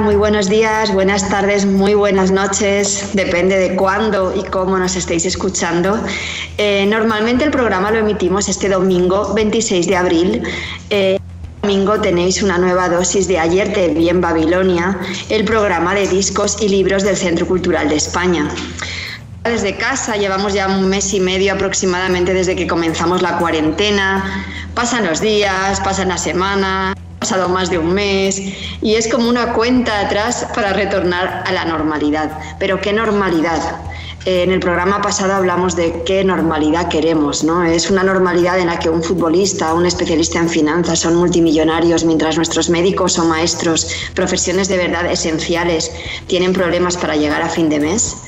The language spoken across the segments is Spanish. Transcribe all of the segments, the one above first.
Muy buenos días, buenas tardes, muy buenas noches, depende de cuándo y cómo nos estéis escuchando. Eh, normalmente el programa lo emitimos este domingo 26 de abril. Eh, domingo tenéis una nueva dosis de Ayer te vi en Babilonia, el programa de discos y libros del Centro Cultural de España. Desde casa llevamos ya un mes y medio aproximadamente desde que comenzamos la cuarentena. Pasan los días, pasan la semana, pasado más de un mes y es como una cuenta atrás para retornar a la normalidad. Pero ¿qué normalidad? Eh, en el programa pasado hablamos de qué normalidad queremos, ¿no? Es una normalidad en la que un futbolista, un especialista en finanzas son multimillonarios, mientras nuestros médicos o maestros, profesiones de verdad esenciales, tienen problemas para llegar a fin de mes.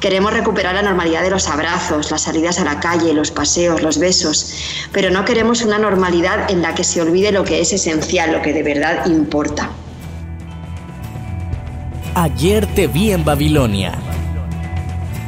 Queremos recuperar la normalidad de los abrazos, las salidas a la calle, los paseos, los besos, pero no queremos una normalidad en la que se olvide lo que es esencial, lo que de verdad importa. Ayer te vi en Babilonia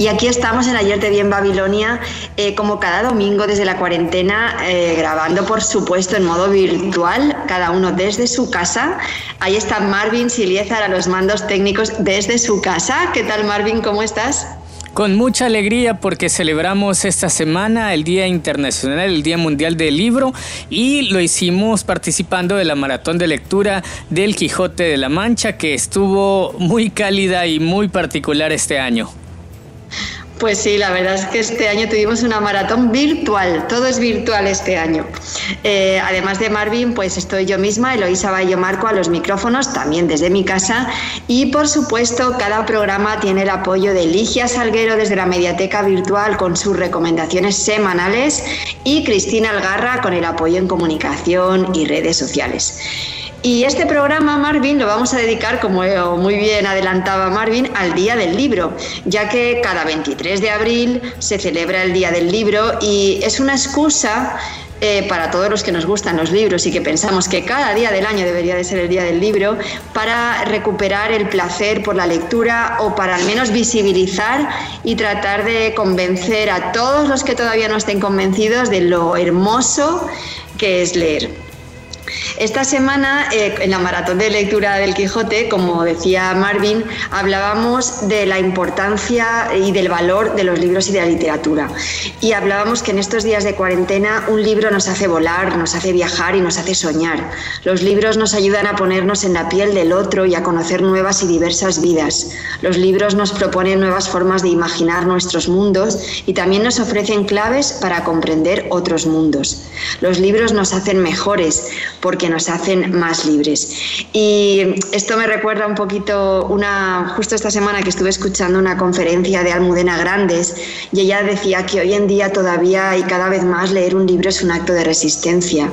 Y aquí estamos en Ayer Te Vi en Babilonia, eh, como cada domingo desde la cuarentena, eh, grabando por supuesto en modo virtual, cada uno desde su casa. Ahí está Marvin Siliezar a los mandos técnicos desde su casa. ¿Qué tal Marvin? ¿Cómo estás? Con mucha alegría porque celebramos esta semana el Día Internacional, el Día Mundial del Libro y lo hicimos participando de la maratón de lectura del Quijote de la Mancha que estuvo muy cálida y muy particular este año. Pues sí, la verdad es que este año tuvimos una maratón virtual, todo es virtual este año. Eh, además de Marvin, pues estoy yo misma, Eloisa Bayo Marco, a los micrófonos, también desde mi casa. Y por supuesto, cada programa tiene el apoyo de Ligia Salguero desde la Mediateca Virtual con sus recomendaciones semanales y Cristina Algarra con el apoyo en comunicación y redes sociales. Y este programa, Marvin, lo vamos a dedicar, como muy bien adelantaba Marvin, al Día del Libro, ya que cada 23 de abril se celebra el Día del Libro y es una excusa eh, para todos los que nos gustan los libros y que pensamos que cada día del año debería de ser el día del libro, para recuperar el placer por la lectura o para al menos visibilizar y tratar de convencer a todos los que todavía no estén convencidos de lo hermoso que es leer. Esta semana, eh, en la maratón de lectura del Quijote, como decía Marvin, hablábamos de la importancia y del valor de los libros y de la literatura. Y hablábamos que en estos días de cuarentena un libro nos hace volar, nos hace viajar y nos hace soñar. Los libros nos ayudan a ponernos en la piel del otro y a conocer nuevas y diversas vidas. Los libros nos proponen nuevas formas de imaginar nuestros mundos y también nos ofrecen claves para comprender otros mundos. Los libros nos hacen mejores porque nos hacen más libres. Y esto me recuerda un poquito una justo esta semana que estuve escuchando una conferencia de Almudena Grandes y ella decía que hoy en día todavía y cada vez más leer un libro es un acto de resistencia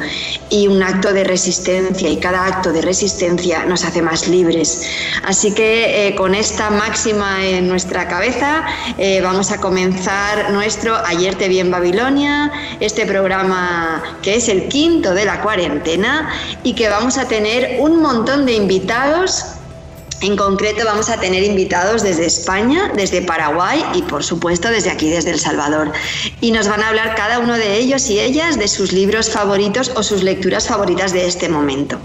y un acto de resistencia y cada acto de resistencia nos hace más libres. Así que eh, con esta máxima en nuestra cabeza eh, vamos a comenzar nuestro Ayer te vi en Babilonia, este programa que es el quinto de la cuarentena y que vamos a tener un montón de invitados en concreto vamos a tener invitados desde España, desde Paraguay y por supuesto desde aquí, desde El Salvador. Y nos van a hablar cada uno de ellos y ellas de sus libros favoritos o sus lecturas favoritas de este momento.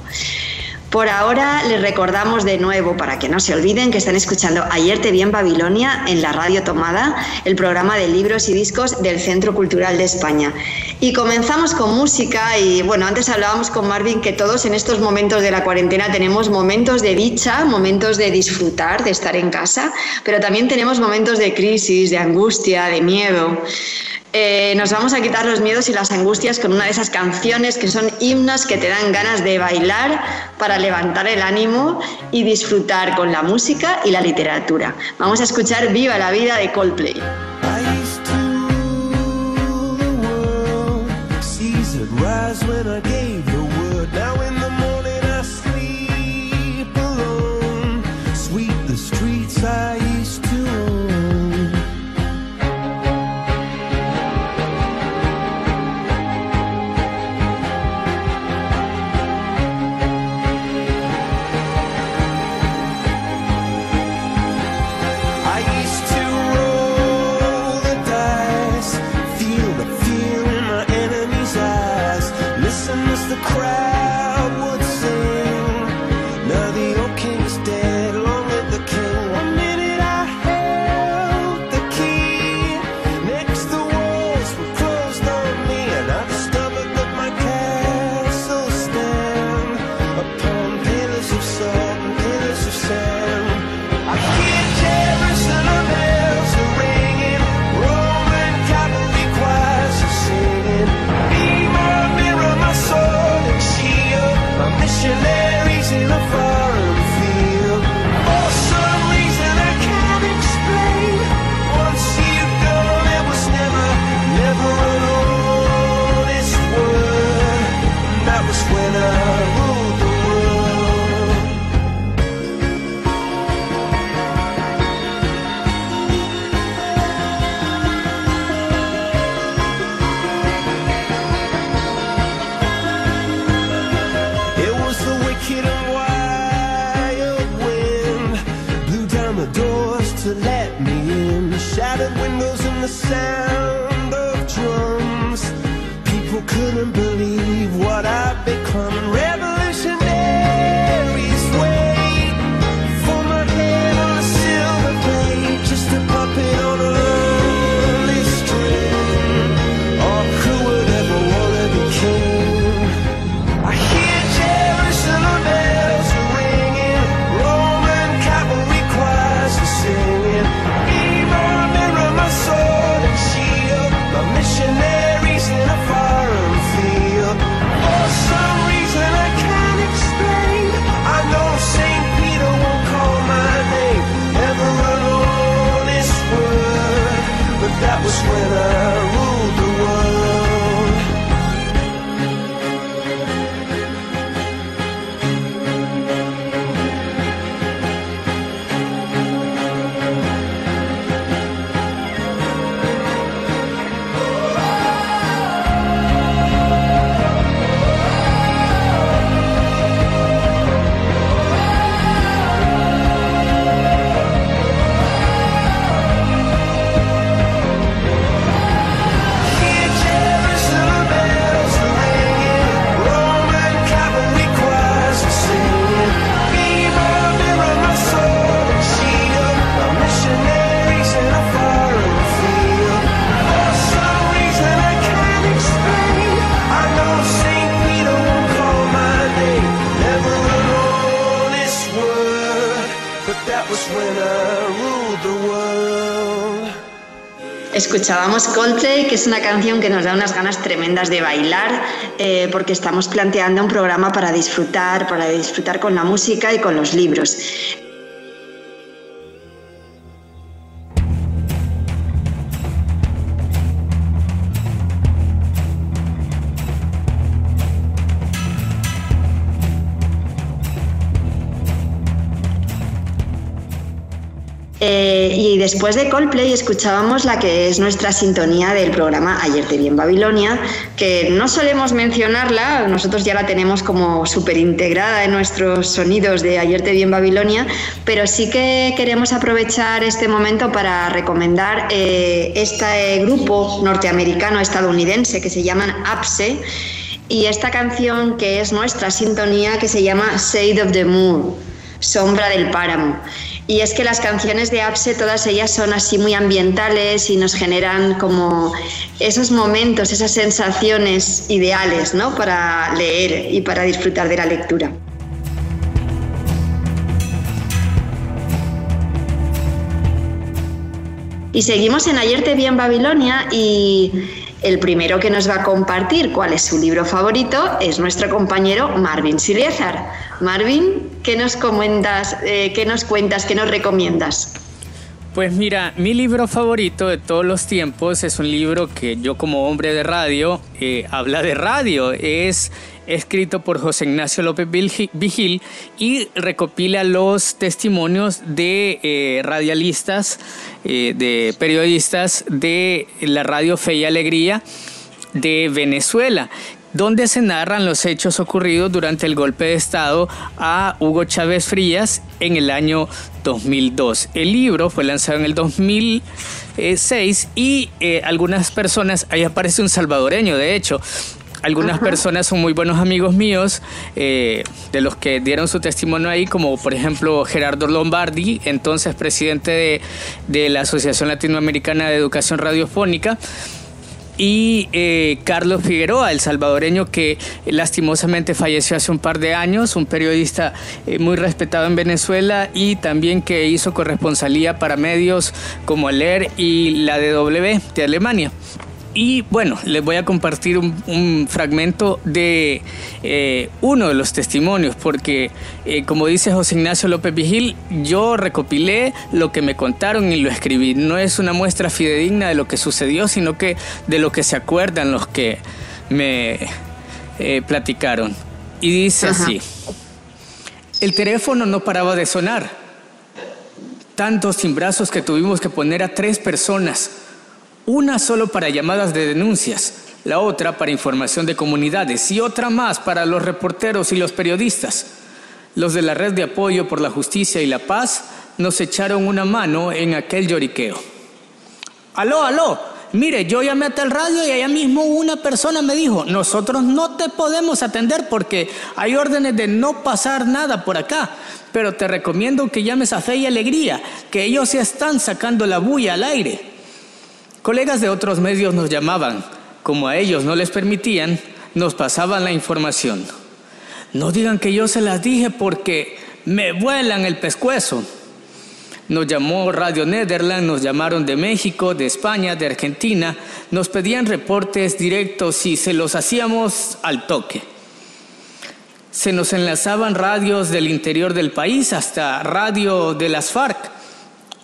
Por ahora les recordamos de nuevo, para que no se olviden, que están escuchando Ayer te vi en Babilonia en la radio Tomada, el programa de libros y discos del Centro Cultural de España. Y comenzamos con música y bueno, antes hablábamos con Marvin que todos en estos momentos de la cuarentena tenemos momentos de dicha, momentos de disfrutar, de estar en casa, pero también tenemos momentos de crisis, de angustia, de miedo. Eh, nos vamos a quitar los miedos y las angustias con una de esas canciones que son himnos que te dan ganas de bailar para levantar el ánimo y disfrutar con la música y la literatura. Vamos a escuchar Viva la vida de Coldplay. together. Escuchábamos Coldplay, que es una canción que nos da unas ganas tremendas de bailar, eh, porque estamos planteando un programa para disfrutar, para disfrutar con la música y con los libros. Y después de Coldplay escuchábamos la que es nuestra sintonía del programa Ayer te vi en Babilonia, que no solemos mencionarla, nosotros ya la tenemos como súper integrada en nuestros sonidos de Ayer te vi en Babilonia, pero sí que queremos aprovechar este momento para recomendar eh, este grupo norteamericano estadounidense que se llaman APSE y esta canción que es nuestra sintonía que se llama Shade of the Moon, Sombra del Páramo. Y es que las canciones de Apse, todas ellas son así muy ambientales y nos generan como esos momentos, esas sensaciones ideales ¿no? para leer y para disfrutar de la lectura. Y seguimos en Ayer te vi en Babilonia y el primero que nos va a compartir cuál es su libro favorito es nuestro compañero Marvin Siliezar. Marvin, ¿qué nos comentas, eh, qué nos cuentas, qué nos recomiendas? Pues mira, mi libro favorito de todos los tiempos es un libro que yo como hombre de radio eh, habla de radio. Es escrito por José Ignacio López Vigil y recopila los testimonios de eh, radialistas, eh, de periodistas de la radio Fe y Alegría de Venezuela donde se narran los hechos ocurridos durante el golpe de Estado a Hugo Chávez Frías en el año 2002. El libro fue lanzado en el 2006 y eh, algunas personas, ahí aparece un salvadoreño de hecho, algunas personas son muy buenos amigos míos, eh, de los que dieron su testimonio ahí, como por ejemplo Gerardo Lombardi, entonces presidente de, de la Asociación Latinoamericana de Educación Radiofónica y eh, Carlos Figueroa, el salvadoreño que lastimosamente falleció hace un par de años, un periodista eh, muy respetado en Venezuela y también que hizo corresponsalía para medios como el ER y la DW de Alemania. Y bueno, les voy a compartir un, fragmento de eh, uno de los testimonios, porque eh, como dice José Ignacio López Vigil, yo recopilé lo que me contaron y lo escribí. No es una muestra fidedigna de lo que sucedió, sino que de lo que se acuerdan los que me eh, platicaron. Y dice así, el teléfono no paraba de sonar. Tantos sin brazos que tuvimos que poner a tres personas una solo para llamadas de denuncias, la otra para información de comunidades y otra más para los reporteros y los periodistas. Los de la Red de Apoyo por la Justicia y la Paz nos echaron una mano en aquel lloriqueo. Aló, aló, mire, yo llamé a tal radio y allá mismo una persona me dijo, nosotros no te podemos atender porque hay órdenes de no pasar nada por acá, pero te recomiendo que llames a Fe y Alegría, que ellos se están sacando la bulla al aire. Colegas de otros medios nos llamaban, como a ellos no les permitían, nos pasaban la información. No digan que yo se las dije porque me vuelan el pescuezo. Nos llamó Radio Nederland, nos llamaron de México, de España, de Argentina, nos pedían reportes directos y se los hacíamos al toque. Se nos enlazaban radios del interior del país hasta radio de las FARC.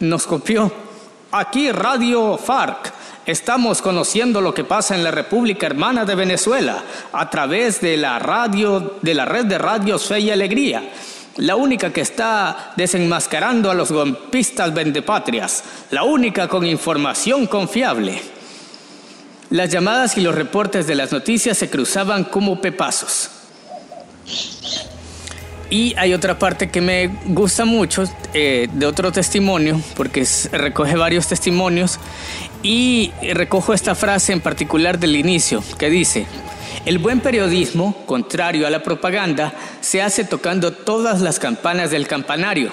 Nos copió Aquí Radio FARC. Estamos conociendo lo que pasa en la República Hermana de Venezuela a través de la radio, de la red de radios Fe y Alegría. La única que está desenmascarando a los golpistas vendepatrias. La única con información confiable. Las llamadas y los reportes de las noticias se cruzaban como pepazos. Y hay otra parte que me gusta mucho eh, de otro testimonio, porque recoge varios testimonios, y recojo esta frase en particular del inicio, que dice, el buen periodismo, contrario a la propaganda, se hace tocando todas las campanas del campanario.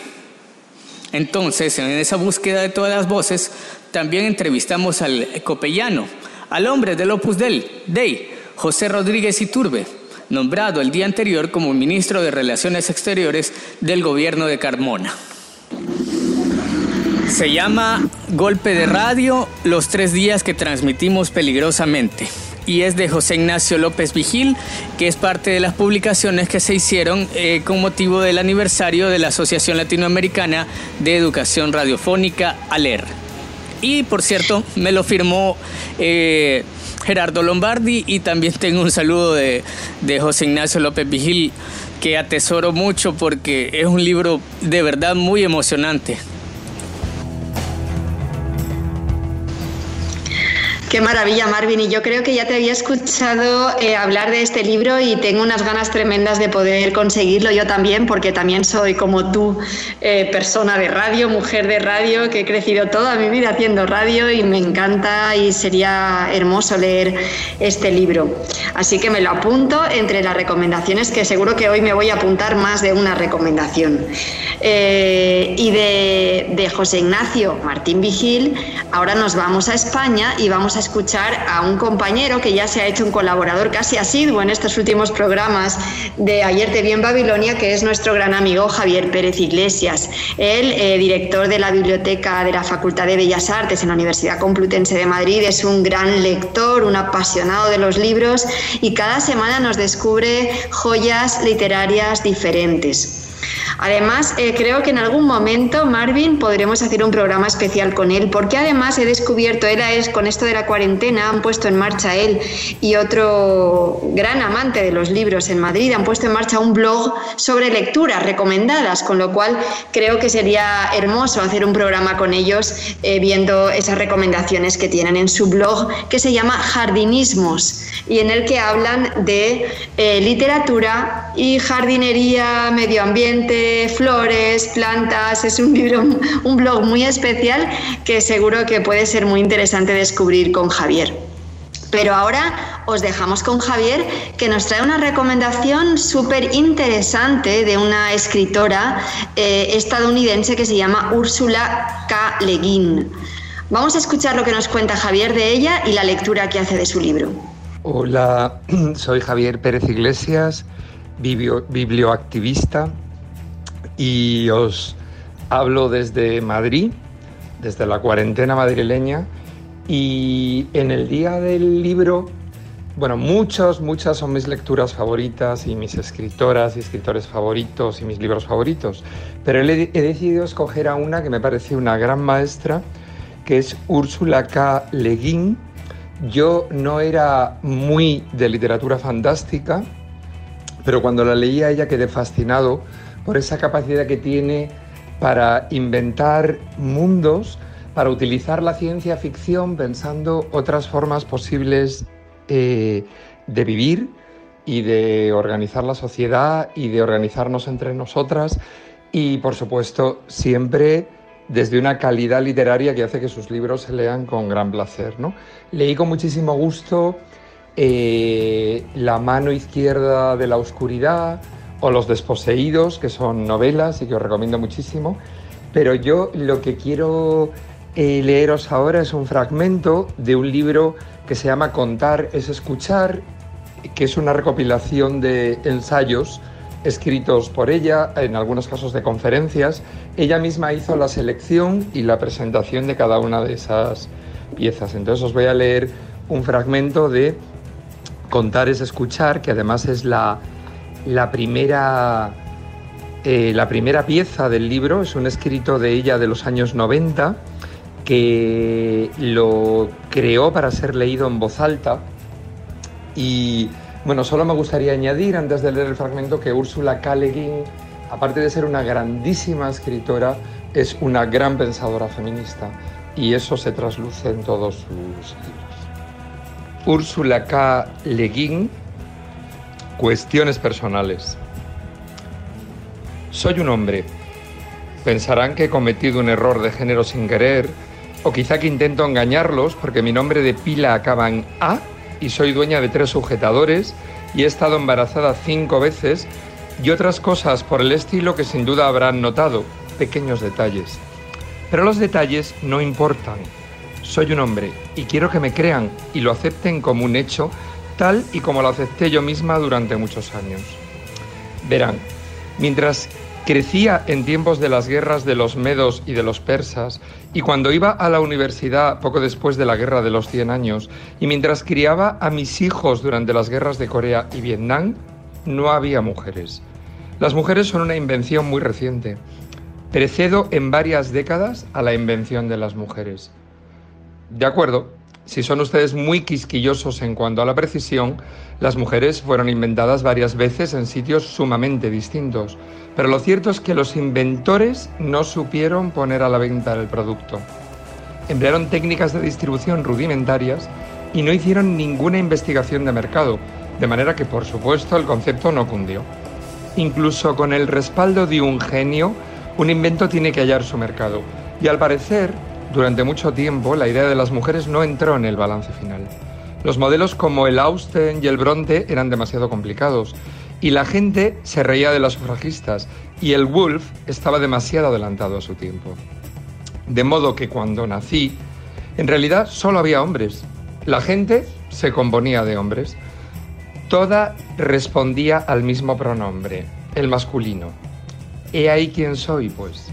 Entonces, en esa búsqueda de todas las voces, también entrevistamos al copellano, al hombre del Opus Dei, José Rodríguez Iturbe, nombrado el día anterior como ministro de Relaciones Exteriores del gobierno de Carmona. Se llama Golpe de Radio, los tres días que transmitimos peligrosamente. Y es de José Ignacio López Vigil, que es parte de las publicaciones que se hicieron eh, con motivo del aniversario de la Asociación Latinoamericana de Educación Radiofónica, ALER. Y por cierto, me lo firmó eh, Gerardo Lombardi y también tengo un saludo de, de José Ignacio López Vigil que atesoro mucho porque es un libro de verdad muy emocionante. Qué maravilla, Marvin. Y yo creo que ya te había escuchado eh, hablar de este libro y tengo unas ganas tremendas de poder conseguirlo yo también, porque también soy como tú, eh, persona de radio, mujer de radio, que he crecido toda mi vida haciendo radio y me encanta y sería hermoso leer este libro. Así que me lo apunto entre las recomendaciones, que seguro que hoy me voy a apuntar más de una recomendación. Eh, y de, de José Ignacio Martín Vigil, ahora nos vamos a España y vamos a escuchar a un compañero que ya se ha hecho un colaborador casi asiduo en estos últimos programas de Ayer te vi en Babilonia, que es nuestro gran amigo Javier Pérez Iglesias. Él, eh, director de la Biblioteca de la Facultad de Bellas Artes en la Universidad Complutense de Madrid, es un gran lector, un apasionado de los libros y cada semana nos descubre joyas literarias diferentes. Además, eh, creo que en algún momento, Marvin, podremos hacer un programa especial con él, porque además he descubierto, él es con esto de la cuarentena, han puesto en marcha él y otro gran amante de los libros en Madrid, han puesto en marcha un blog sobre lecturas recomendadas, con lo cual creo que sería hermoso hacer un programa con ellos eh, viendo esas recomendaciones que tienen en su blog, que se llama Jardinismos, y en el que hablan de eh, literatura y jardinería, medio ambiente, flores, plantas. Es un libro, un blog muy especial que seguro que puede ser muy interesante descubrir con Javier. Pero ahora os dejamos con Javier, que nos trae una recomendación súper interesante de una escritora eh, estadounidense que se llama Úrsula K. Le Guin. Vamos a escuchar lo que nos cuenta Javier de ella y la lectura que hace de su libro. Hola, soy Javier Pérez Iglesias, biblioactivista y os hablo desde Madrid, desde la cuarentena madrileña y en el día del libro, bueno, muchas, muchas son mis lecturas favoritas y mis escritoras y escritores favoritos y mis libros favoritos, pero he, decidido escoger a una que me parece una gran maestra, que es Úrsula K. Le Guin. Yo no era muy de literatura fantástica, pero cuando la leí a ella quedé fascinado por esa capacidad que tiene para inventar mundos, para utilizar la ciencia ficción pensando otras formas posibles eh, de vivir y de organizar la sociedad y de organizarnos entre nosotras y por supuesto siempre desde una calidad literaria que hace que sus libros se lean con gran placer. ¿no? Leí con muchísimo gusto eh, La mano izquierda de la oscuridad, o Los Desposeídos, que son novelas y que os recomiendo muchísimo. Pero yo lo que quiero eh, leeros ahora es un fragmento de un libro que se llama Contar es escuchar, que es una recopilación de ensayos escritos por ella, en algunos casos de conferencias. Ella misma hizo la selección y la presentación de cada una de esas piezas. Entonces os voy a leer un fragmento de Contar es escuchar, que además es la la primera, eh, la primera pieza del libro es un escrito de ella de los años 90 que lo creó para ser leído en voz alta. Y bueno, solo me gustaría añadir antes de leer el fragmento que Úrsula K. aparte de ser una grandísima escritora, es una gran pensadora feminista y eso se trasluce en todos sus libros. Úrsula K. Le Guin Cuestiones personales. Soy un hombre. Pensarán que he cometido un error de género sin querer, o quizá que intento engañarlos porque mi nombre de pila acaba en A y soy dueña de tres sujetadores y he estado embarazada cinco veces y otras cosas por el estilo que sin duda habrán notado, pequeños detalles. Pero los detalles no importan. Soy un hombre y quiero que me crean y lo acepten como un hecho tal y como lo acepté yo misma durante muchos años. Verán, mientras crecía en tiempos de las guerras de los medos y de los persas, y cuando iba a la universidad poco después de la guerra de los 100 años, y mientras criaba a mis hijos durante las guerras de Corea y Vietnam, no había mujeres. Las mujeres son una invención muy reciente. Precedo en varias décadas a la invención de las mujeres. De acuerdo, si son ustedes muy quisquillosos en cuanto a la precisión, las mujeres fueron inventadas varias veces en sitios sumamente distintos, pero lo cierto es que los inventores no supieron poner a la venta el producto. Emplearon técnicas de distribución rudimentarias y no hicieron ninguna investigación de mercado, de manera que por supuesto el concepto no cundió. Incluso con el respaldo de un genio, un invento tiene que hallar su mercado, y al parecer durante mucho tiempo, la idea de las mujeres no entró en el balance final. Los modelos como el Austen y el Bronte eran demasiado complicados y la gente se reía de las sufragistas y el Wolf estaba demasiado adelantado a su tiempo. De modo que cuando nací, en realidad solo había hombres La gente se componía de hombres. Toda respondía al mismo pronombre, el masculino. ¿He ahí quién soy? Pues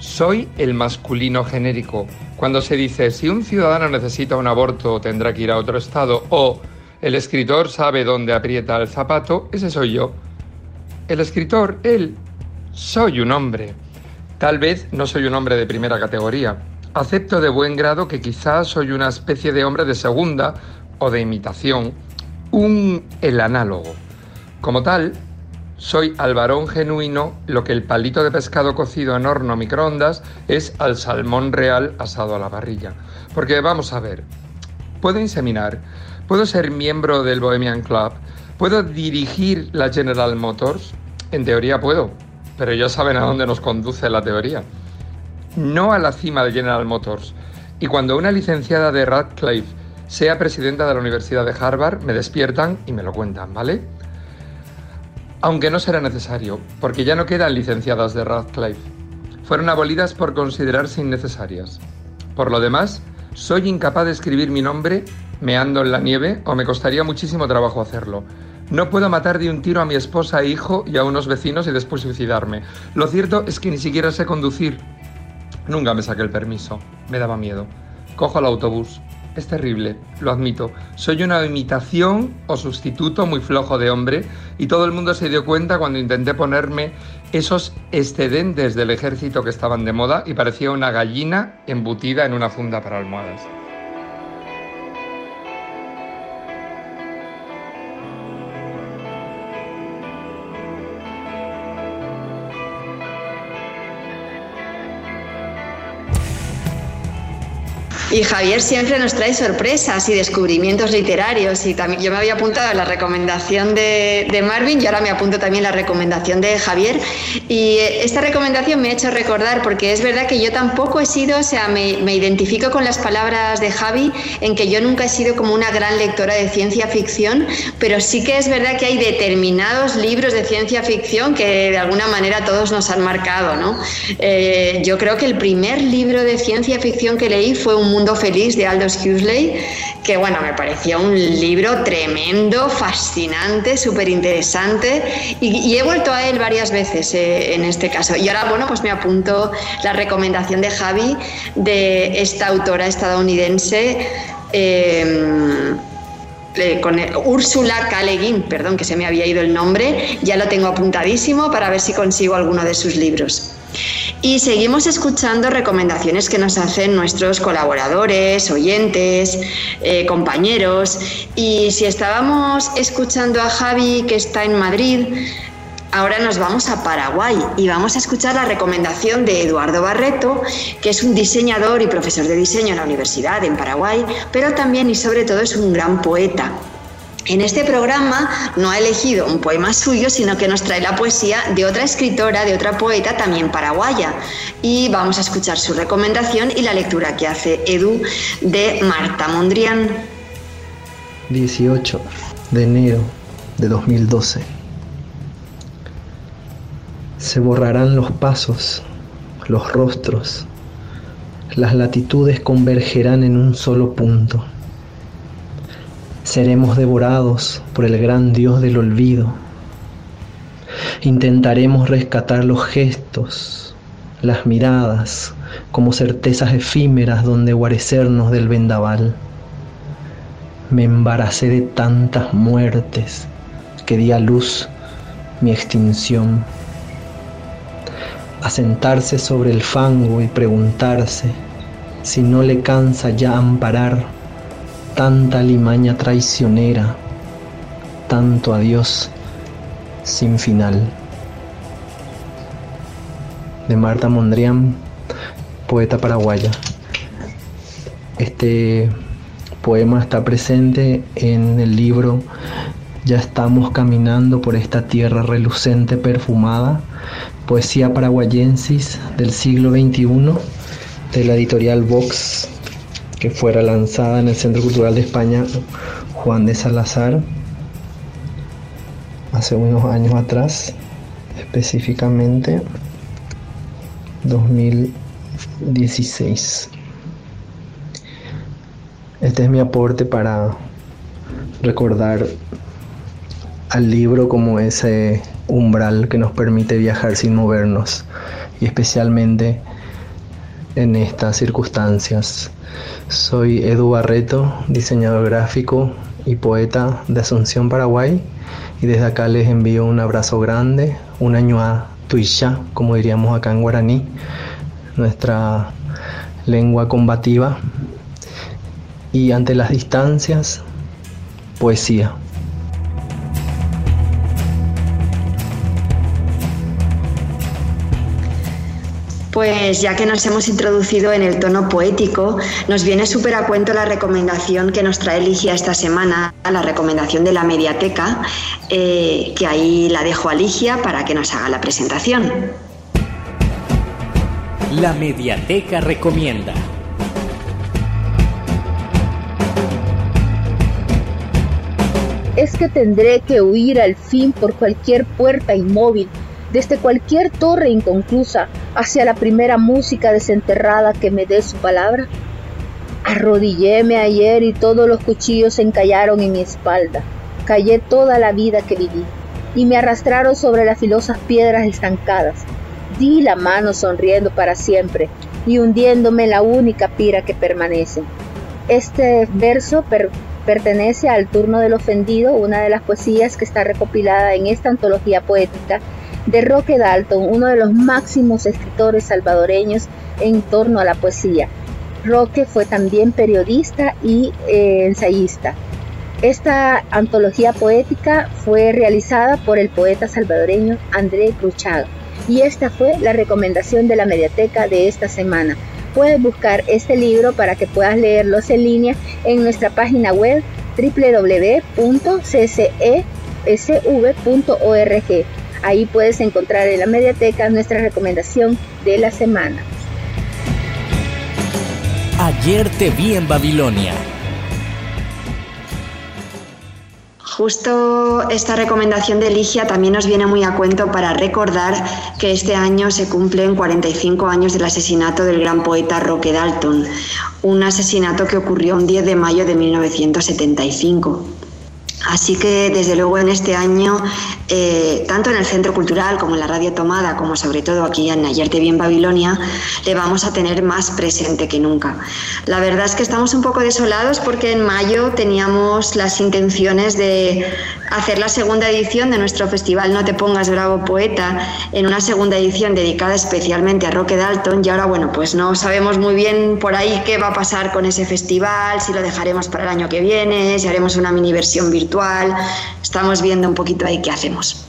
soy el masculino genérico. Cuando se dice si un ciudadano necesita un aborto tendrá que ir a otro estado o el escritor sabe dónde aprieta el zapato, ese soy yo. El escritor, él, soy un hombre. Tal vez no soy un hombre de primera categoría. Acepto de buen grado que quizás soy una especie de hombre de segunda o de imitación, un el análogo. Como tal, soy al varón genuino lo que el palito de pescado cocido en horno microondas es al salmón real asado a la parrilla. Porque vamos a ver, puedo inseminar, puedo ser miembro del Bohemian Club, puedo dirigir la General Motors, en teoría puedo, pero ya saben a dónde nos conduce la teoría. No a la cima de General Motors. Y cuando una licenciada de Radcliffe sea presidenta de la Universidad de Harvard, me despiertan y me lo cuentan, ¿vale? Aunque no será necesario, porque ya no quedan licenciadas de Radcliffe. Fueron abolidas por considerarse innecesarias. Por lo demás, soy incapaz de escribir mi nombre meando en la nieve o me costaría muchísimo trabajo hacerlo. No puedo matar de un tiro a mi esposa e hijo y a unos vecinos y después suicidarme. Lo cierto es que ni siquiera sé conducir. Nunca me saqué el permiso. Me daba miedo. Cojo el autobús. Es terrible, lo admito. Soy una imitación o sustituto muy flojo de hombre y todo el mundo se dio cuenta cuando intenté ponerme esos excedentes del ejército que estaban de moda y parecía una gallina embutida en una funda para almohadas. Y Javier siempre nos trae sorpresas y descubrimientos literarios. Y también yo me había apuntado a la recomendación de, Marvin y ahora me apunto también la recomendación de Javier. Y esta recomendación me ha hecho recordar, porque es verdad que yo tampoco he sido, o sea, me, me identifico con las palabras de Javi en que yo nunca he sido como una gran lectora de ciencia ficción, pero sí que es verdad que hay determinados libros de ciencia ficción que de alguna manera todos nos han marcado, ¿no? Eh, yo creo que el primer libro de ciencia ficción que leí fue Un Mundo Feliz de Aldous Huxley, que bueno, me parecía un libro tremendo, fascinante, súper interesante y, he vuelto a él varias veces eh, en este caso. Y ahora, bueno, pues me apunto la recomendación de Javi de esta autora estadounidense. Em, eh, con Úrsula K. perdón, que se me había ido el nombre, ya lo tengo apuntadísimo para ver si consigo alguno de sus libros. Y seguimos escuchando recomendaciones que nos hacen nuestros colaboradores, oyentes, eh, compañeros. Y si estábamos escuchando a Javi que está en Madrid, ahora nos vamos a Paraguay y vamos a escuchar la recomendación de Eduardo Barreto, que es un diseñador y profesor de diseño en la universidad en Paraguay, pero también y sobre todo es un gran poeta. En este programa no ha elegido un poema suyo, sino que nos trae la poesía de otra escritora, de otra poeta también paraguaya. Y vamos a escuchar su recomendación y la lectura que hace Edu de Marta Mondrian. 18 de enero de 2012. Se borrarán los pasos, los rostros, las latitudes convergerán en un solo punto seremos devorados por el gran Dios del olvido. Intentaremos rescatar los gestos, las miradas, como certezas efímeras donde guarecernos del vendaval. Me embaracé de tantas muertes que di a luz mi extinción. Asentarse sobre el fango y preguntarse si no le cansa ya amparar tanta limaña traicionera, tanto adiós sin final. De Marta Mondrian, poeta paraguaya. Este poema está presente en el libro Ya estamos caminando por esta tierra relucente perfumada, poesía paraguayensis del siglo XXI de la editorial Vox que fuera lanzada en el Centro Cultural de España Juan de Salazar hace unos años atrás, específicamente 2016. Este es mi aporte para recordar al libro como ese umbral que nos permite viajar sin movernos y especialmente en estas circunstancias. Soy Edu Barreto, diseñador gráfico y poeta de Asunción, Paraguay y desde acá les envío un abrazo grande, un año a Tuisha, como diríamos acá en guaraní, nuestra lengua combativa y ante las distancias, poesía. Pues ya que nos hemos introducido en el tono poético, nos viene súper a cuento la recomendación que nos trae Ligia esta semana, la recomendación de la mediateca, eh, que ahí la dejo a Ligia para que nos haga la presentación. La mediateca recomienda. es que tendré que huir al fin por cualquier puerta inmóvil, desde cualquier torre inconclusa, hacia la primera música desenterrada que me dé su palabra. Arrodilléme ayer y todos los cuchillos se encallaron en mi espalda. Callé toda la vida que viví y me arrastraron sobre las filosas piedras estancadas. Di la mano sonriendo para siempre y hundiéndome la única pira que permanece. Este verso pertenece al Turno del Ofendido, una de las poesías que está recopilada en esta antología poética de Roque Dalton, uno de los máximos escritores salvadoreños en torno a la poesía. Roque fue también periodista y eh, ensayista. Esta antología poética fue realizada por el poeta salvadoreño André Cruchaga y esta fue la recomendación de la mediateca de esta semana puedes buscar este libro para que puedas leerlos en línea en nuestra página web www.ccesv.org. Ahí puedes encontrar en la mediateca nuestra recomendación de la semana. Ayer te vi en Babilonia Justo esta recomendación de Ligia también nos viene muy a cuento para recordar que este año se cumplen 45 años del asesinato del gran poeta Roque Dalton, un asesinato que ocurrió un 10 de mayo de 1975. Así que desde luego en este año, eh, tanto en el Centro Cultural como en la Radio Tomada, como sobre todo aquí en Ayer te vi en Babilonia, le vamos a tener más presente que nunca. La verdad es que estamos un poco desolados porque en mayo teníamos las intenciones de hacer la segunda edición de nuestro festival No te pongas bravo poeta, en una segunda edición dedicada especialmente a Roque Dalton y ahora bueno, pues no sabemos muy bien por ahí qué va a pasar con ese festival, si lo dejaremos para el año que viene, si haremos una mini versión virtual Estamos viendo un poquito ahí qué hacemos.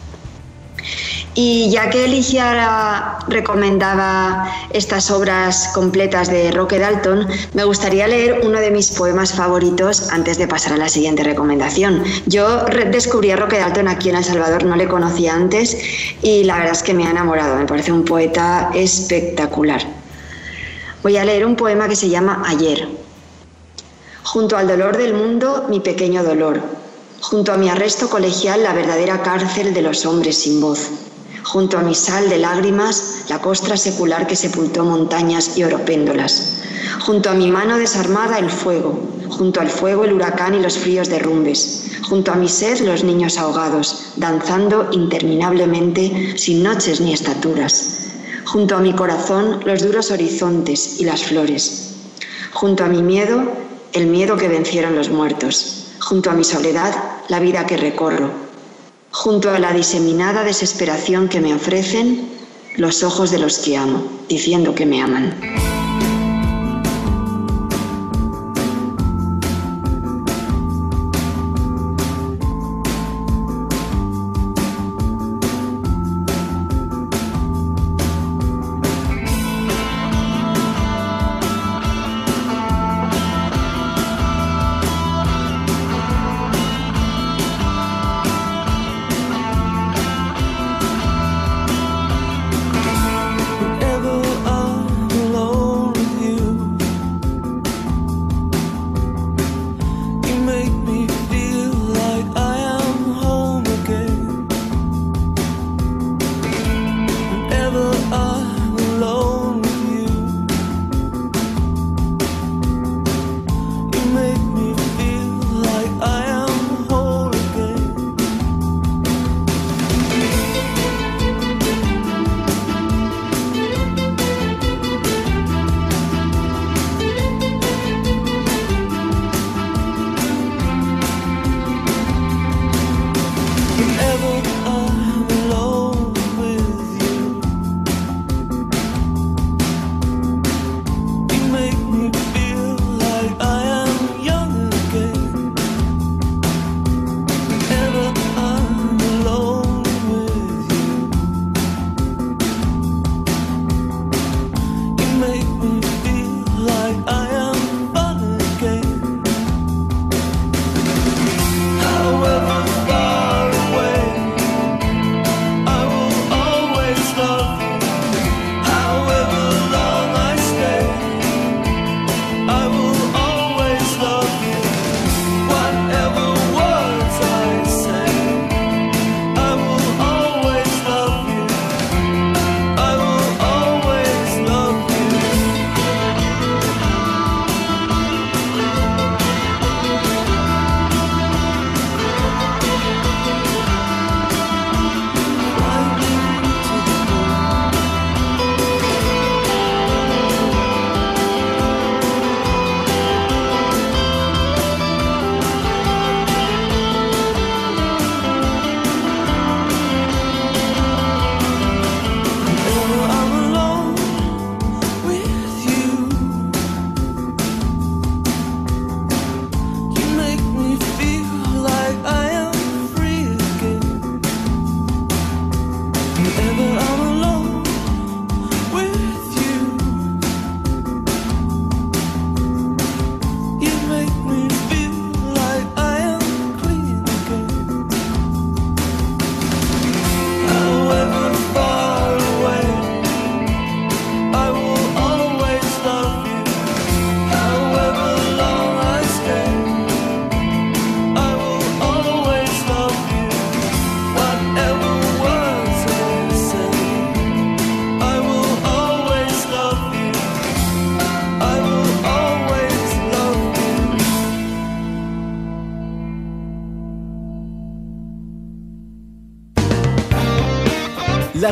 Y ya que Eligia recomendaba estas obras completas de Roque Dalton, me gustaría leer uno de mis poemas favoritos antes de pasar a la siguiente recomendación. Yo descubrí a Roque Dalton aquí en El Salvador, no le conocía antes y la verdad es que me ha enamorado, me parece un poeta espectacular. Voy a leer un poema que se llama Ayer. Junto al dolor del mundo, mi pequeño dolor Junto a mi arresto colegial, la verdadera cárcel de los hombres sin voz. Junto a mi sal de lágrimas, la costra secular que sepultó montañas y oropéndolas. Junto a mi mano desarmada, el fuego. Junto al fuego, el huracán y los fríos derrumbes. Junto a mi sed, los niños ahogados, danzando interminablemente, sin noches ni estaturas. Junto a mi corazón, los duros horizontes y las flores. Junto a mi miedo, el miedo que vencieron los muertos junto a mi soledad, la vida que recorro, junto a la diseminada desesperación que me ofrecen los ojos de los que amo, diciendo que me aman.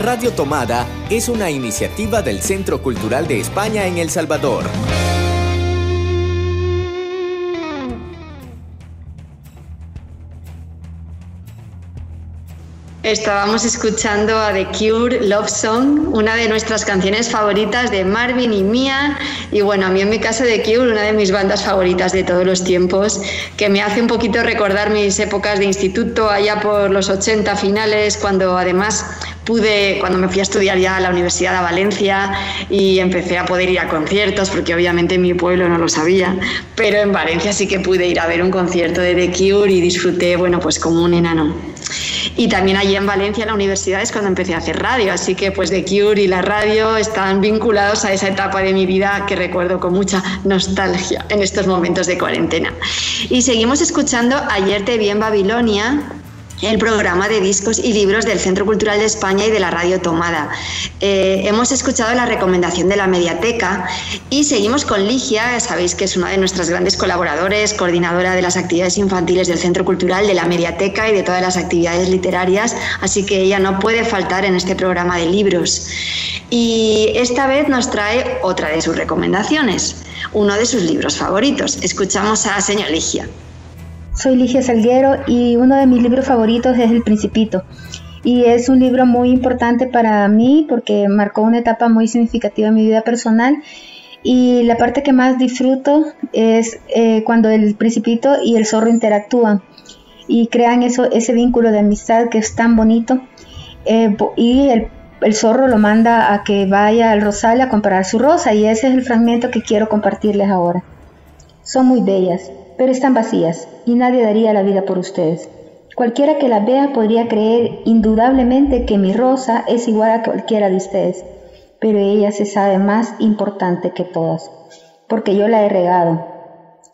Radio Tomada es una iniciativa del Centro Cultural de España en El Salvador. Estábamos escuchando a The Cure Love Song, una de nuestras canciones favoritas de Marvin y Mía. Y bueno, a mí en mi caso The Cure, una de mis bandas favoritas de todos los tiempos, que me hace un poquito recordar mis épocas de instituto allá por los 80 finales, cuando además pude, cuando me fui a estudiar ya a la Universidad de Valencia y empecé a poder ir a conciertos, porque obviamente en mi pueblo no lo sabía, pero en Valencia sí que pude ir a ver un concierto de The Cure y disfruté, bueno, pues como un enano. Y también allí en Valencia, en la universidad, es cuando empecé a hacer radio. Así que pues The Cure y la radio están vinculados a esa etapa de mi vida que recuerdo con mucha nostalgia en estos momentos de cuarentena. Y seguimos escuchando Ayer te vi en Babilonia el programa de discos y libros del Centro Cultural de España y de la Radio Tomada. Eh, hemos escuchado la recomendación de la mediateca y seguimos con Ligia, sabéis que es una de nuestras grandes colaboradores, coordinadora de las actividades infantiles del Centro Cultural, de la mediateca y de todas las actividades literarias, así que ella no puede faltar en este programa de libros. Y esta vez nos trae otra de sus recomendaciones, uno de sus libros favoritos. Escuchamos a señor Ligia. Soy Ligia Salguero y uno de mis libros favoritos es El Principito. Y es un libro muy importante para mí porque marcó una etapa muy significativa en mi vida personal. Y la parte que más disfruto es eh, cuando el Principito y el zorro interactúan y crean eso, ese vínculo de amistad que es tan bonito. Eh, y el, el zorro lo manda a que vaya al rosal a comprar su rosa y ese es el fragmento que quiero compartirles ahora. Son muy bellas pero están vacías y nadie daría la vida por ustedes. Cualquiera que la vea podría creer indudablemente que mi rosa es igual a cualquiera de ustedes, pero ella se sabe más importante que todas, porque yo la he regado,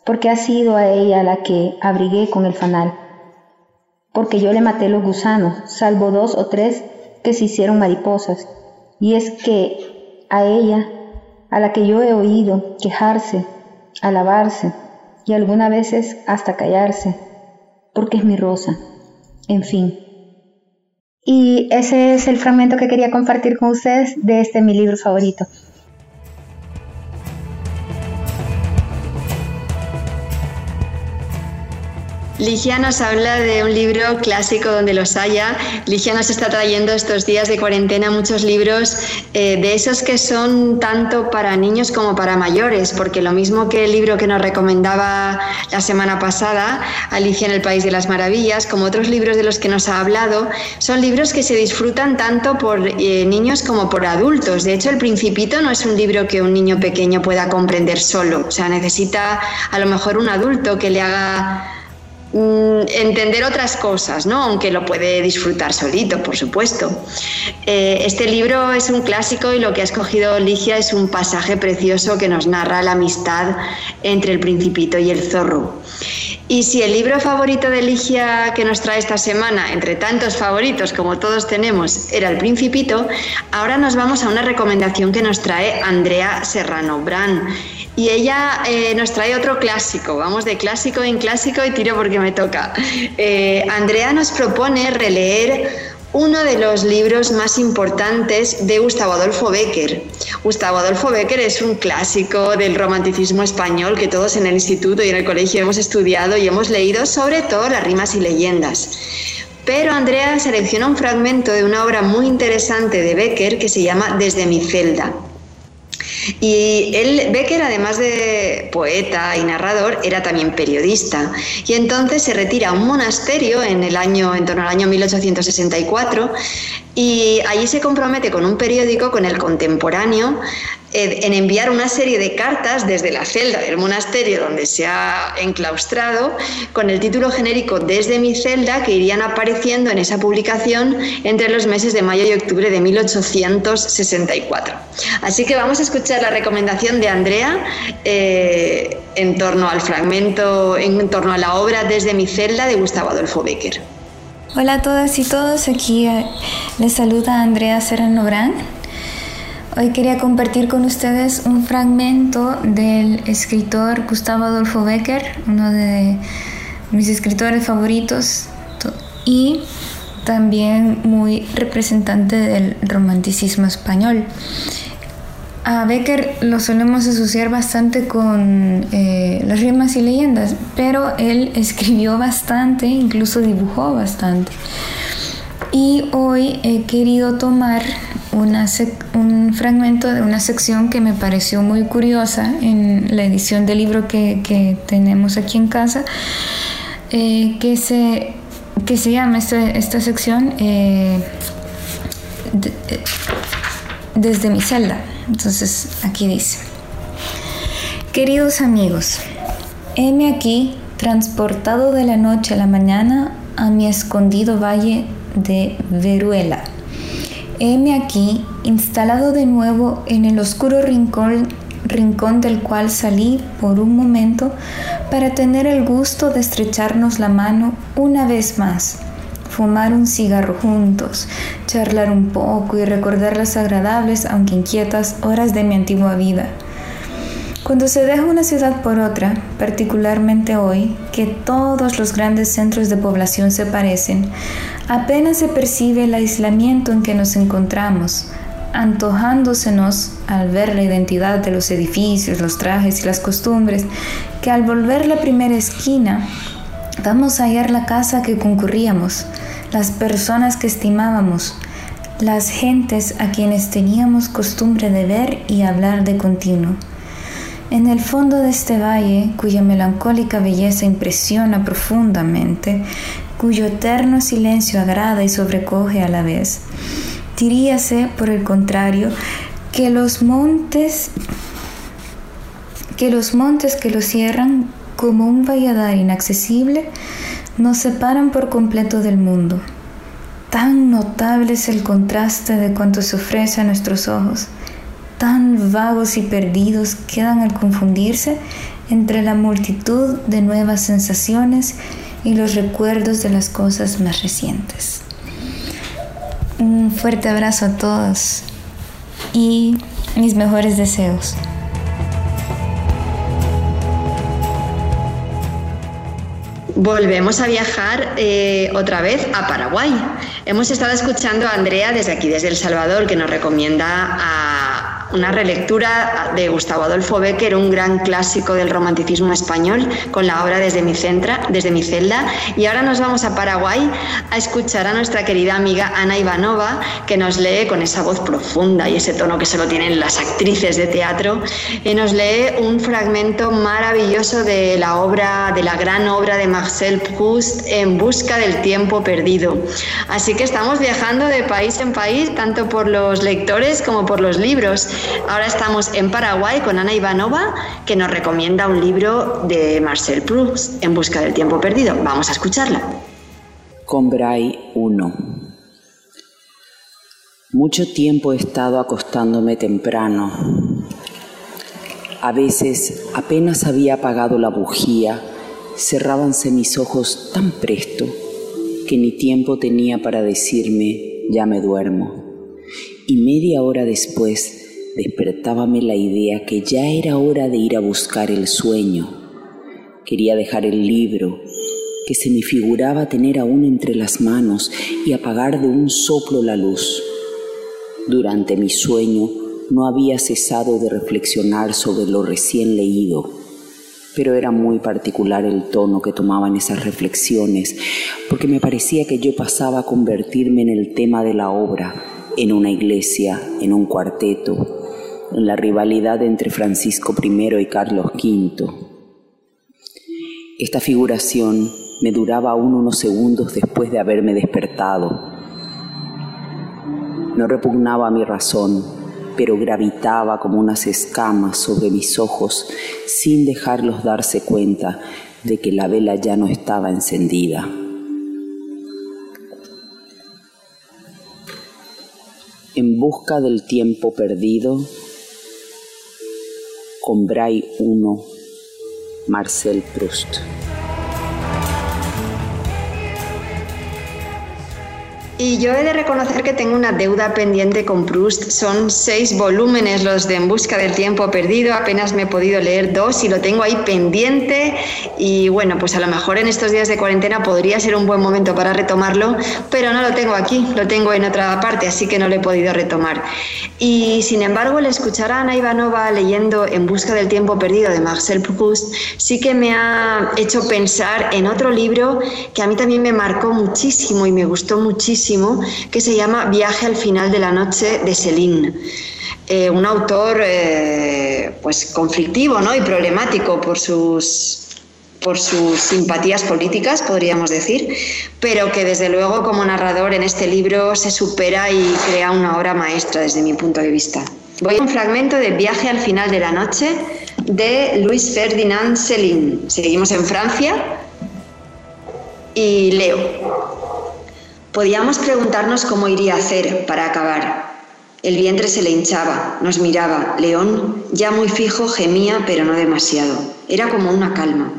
porque ha sido a ella la que abrigué con el fanal, porque yo le maté los gusanos, salvo dos o tres que se hicieron mariposas, y es que a ella, a la que yo he oído quejarse, alabarse, y algunas veces hasta callarse, porque es mi rosa. En fin. Y ese es el fragmento que quería compartir con ustedes de este mi libro favorito. Ligia nos habla de un libro clásico donde los haya. Ligia nos está trayendo estos días de cuarentena muchos libros eh, de esos que son tanto para niños como para mayores, porque lo mismo que el libro que nos recomendaba la semana pasada, Alicia en el País de las Maravillas, como otros libros de los que nos ha hablado, son libros que se disfrutan tanto por eh, niños como por adultos. De hecho, El Principito no es un libro que un niño pequeño pueda comprender solo, o sea, necesita a lo mejor un adulto que le haga entender otras cosas, ¿no? aunque lo puede disfrutar solito, por supuesto. Eh, este libro es un clásico y lo que ha escogido Ligia es un pasaje precioso que nos narra la amistad entre el principito y el zorro. Y si el libro favorito de Ligia que nos trae esta semana, entre tantos favoritos como todos tenemos, era El Principito, ahora nos vamos a una recomendación que nos trae Andrea Serrano Bran y ella eh, nos trae otro clásico, vamos de clásico en clásico y tiro porque me toca. Eh, Andrea nos propone releer uno de los libros más importantes de Gustavo Adolfo Becker. Gustavo Adolfo Becker es un clásico del romanticismo español que todos en el instituto y en el colegio hemos estudiado y hemos leído, sobre todo las rimas y leyendas. Pero Andrea selecciona un fragmento de una obra muy interesante de Becker que se llama Desde mi celda. Y él, Becker, además de poeta y narrador, era también periodista. Y entonces se retira a un monasterio en el año, en torno al año 1864, y allí se compromete con un periódico, con el contemporáneo, en enviar una serie de cartas desde la celda del monasterio donde se ha enclaustrado con el título genérico Desde mi celda que irían apareciendo en esa publicación entre los meses de mayo y octubre de 1864. Así que vamos a escuchar la recomendación de Andrea eh, en torno al fragmento, en torno a la obra Desde mi celda de Gustavo Adolfo Becker. Hola a todas y todos, aquí eh, les saluda Andrea Serrano Brand. Hoy quería compartir con ustedes un fragmento del escritor Gustavo Adolfo Becker, uno de mis escritores favoritos, y también muy representante del romanticismo español. A Becker lo solemos asociar bastante con eh, las rimas y leyendas, pero él escribió bastante, incluso dibujó bastante. Y hoy he querido tomar un fragmento de una sección que me pareció muy curiosa en la edición del libro que, tenemos aquí en casa, eh, que, se, que se llama esta, sección eh, Desde mi celda. Entonces aquí dice, queridos amigos, heme aquí transportado de la noche a la mañana a mi escondido valle de Veruela. Heme aquí instalado de nuevo en el oscuro rincón, rincón del cual salí por un momento para tener el gusto de estrecharnos la mano una vez más, fumar un cigarro juntos, charlar un poco y recordar las agradables, aunque inquietas, horas de mi antigua vida. Cuando se deja una ciudad por otra, particularmente hoy, que todos los grandes centros de población se parecen, apenas se percibe el aislamiento en que nos encontramos, antojándosenos al ver la identidad de los edificios, los trajes y las costumbres, que al volver la primera esquina vamos a hallar la casa que concurríamos, las personas que estimábamos, las gentes a quienes teníamos costumbre de ver y hablar de continuo. En el fondo de este valle, cuya melancólica belleza impresiona profundamente, cuyo eterno silencio agrada y sobrecoge a la vez, diríase, por el contrario, que los montes que los montes que lo cierran como un valladar inaccesible nos separan por completo del mundo. Tan notable es el contraste de cuanto se ofrece a nuestros ojos tan vagos y perdidos quedan al confundirse entre la multitud de nuevas sensaciones y los recuerdos de las cosas más recientes. Un fuerte abrazo a todos y mis mejores deseos. Volvemos a viajar eh, otra vez a Paraguay. Hemos estado escuchando a Andrea desde aquí, desde El Salvador, que nos recomienda a una relectura de Gustavo Adolfo Becker, un gran clásico del romanticismo español, con la obra Desde mi, centra, desde mi celda. Y ahora nos vamos a Paraguay a escuchar a nuestra querida amiga Ana Ivanova, que nos lee con esa voz profunda y ese tono que solo tienen las actrices de teatro, y nos lee un fragmento maravilloso de la obra, de la gran obra de Marcel Proust, En busca del tiempo perdido. Así que estamos viajando de país en país, tanto por los lectores como por los libros. Ahora estamos en Paraguay con Ana Ivanova, que nos recomienda un libro de Marcel Proust, En busca del tiempo perdido. Vamos a escucharla. Combray 1 Mucho tiempo he estado acostándome temprano. A veces, apenas había apagado la bujía, cerrábanse mis ojos tan presto que ni tiempo tenía para decirme, ya me duermo. Y media hora después despertábame la idea que ya era hora de ir a buscar el sueño. Quería dejar el libro, que se me figuraba tener aún entre las manos, y apagar de un soplo la luz. Durante mi sueño no había cesado de reflexionar sobre lo recién leído, pero era muy particular el tono que tomaban esas reflexiones, porque me parecía que yo pasaba a convertirme en el tema de la obra, en una iglesia, en un cuarteto, en la rivalidad entre Francisco I y Carlos V. Esta figuración me duraba aún unos segundos después de haberme despertado. No repugnaba mi razón, pero gravitaba como unas escamas sobre mis ojos sin dejarlos darse cuenta de que la vela ya no estaba encendida. En busca del tiempo perdido, con Bray 1, Marcel Proust. Y yo he de reconocer que tengo una deuda pendiente con Proust. Son seis volúmenes los de En Busca del Tiempo Perdido. Apenas me he podido leer dos y lo tengo ahí pendiente. Y bueno, pues a lo mejor en estos días de cuarentena podría ser un buen momento para retomarlo, pero no lo tengo aquí, lo tengo en otra parte, así que no lo he podido retomar. Y sin embargo, el escuchar a Ana Ivanova leyendo En Busca del Tiempo Perdido de Marcel Proust sí que me ha hecho pensar en otro libro que a mí también me marcó muchísimo y me gustó muchísimo que se llama Viaje al final de la noche de Céline. Eh, un autor eh, pues conflictivo ¿no? y problemático por sus por sus simpatías políticas, podríamos decir, pero que desde luego como narrador en este libro se supera y crea una obra maestra desde mi punto de vista. Voy a un fragmento de Viaje al final de la noche de Luis Ferdinand Céline. Seguimos en Francia y leo. Podíamos preguntarnos cómo iría a hacer para acabar. El vientre se le hinchaba, nos miraba. León, ya muy fijo, gemía, pero no demasiado. Era como una calma.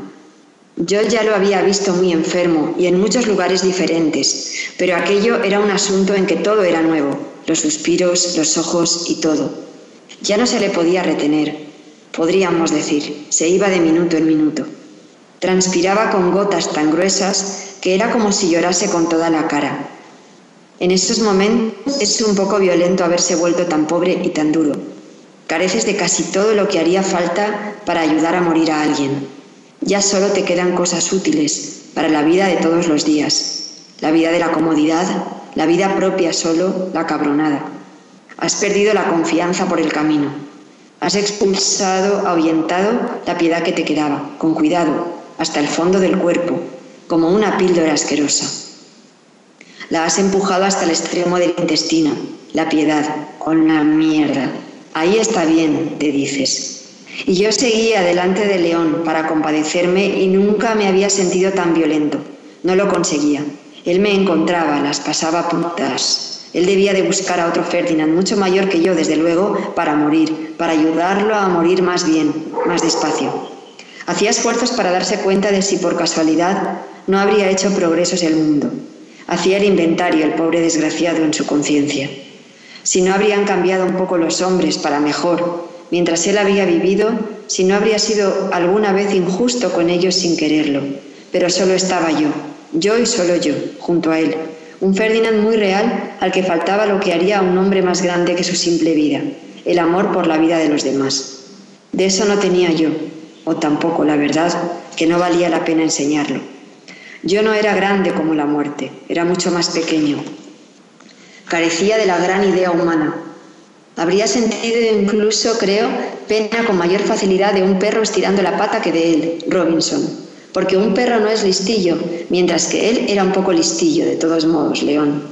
Yo ya lo había visto muy enfermo y en muchos lugares diferentes, pero aquello era un asunto en que todo era nuevo, los suspiros, los ojos y todo. Ya no se le podía retener, podríamos decir, se iba de minuto en minuto. Transpiraba con gotas tan gruesas que era como si llorase con toda la cara. En esos momentos es un poco violento haberse vuelto tan pobre y tan duro. Careces de casi todo lo que haría falta para ayudar a morir a alguien. Ya solo te quedan cosas útiles para la vida de todos los días. La vida de la comodidad, la vida propia solo, la cabronada. Has perdido la confianza por el camino. Has expulsado, ahuyentado la piedad que te quedaba, con cuidado, hasta el fondo del cuerpo, como una píldora asquerosa. La has empujado hasta el extremo del intestino, la piedad, con la mierda. Ahí está bien, te dices. Y yo seguía delante de León para compadecerme y nunca me había sentido tan violento. No lo conseguía. Él me encontraba, las pasaba puntas. Él debía de buscar a otro Ferdinand, mucho mayor que yo, desde luego, para morir, para ayudarlo a morir más bien, más despacio. Hacía esfuerzos para darse cuenta de si por casualidad no habría hecho progresos el mundo. Hacía el inventario el pobre desgraciado en su conciencia. Si no habrían cambiado un poco los hombres para mejor, mientras él había vivido, si no habría sido alguna vez injusto con ellos sin quererlo. Pero solo estaba yo, yo y solo yo, junto a él, un Ferdinand muy real al que faltaba lo que haría a un hombre más grande que su simple vida, el amor por la vida de los demás. De eso no tenía yo, o tampoco la verdad, que no valía la pena enseñarlo. Yo no era grande como la muerte, era mucho más pequeño. Carecía de la gran idea humana. Habría sentido incluso, creo, pena con mayor facilidad de un perro estirando la pata que de él, Robinson, porque un perro no es listillo, mientras que él era un poco listillo, de todos modos, León.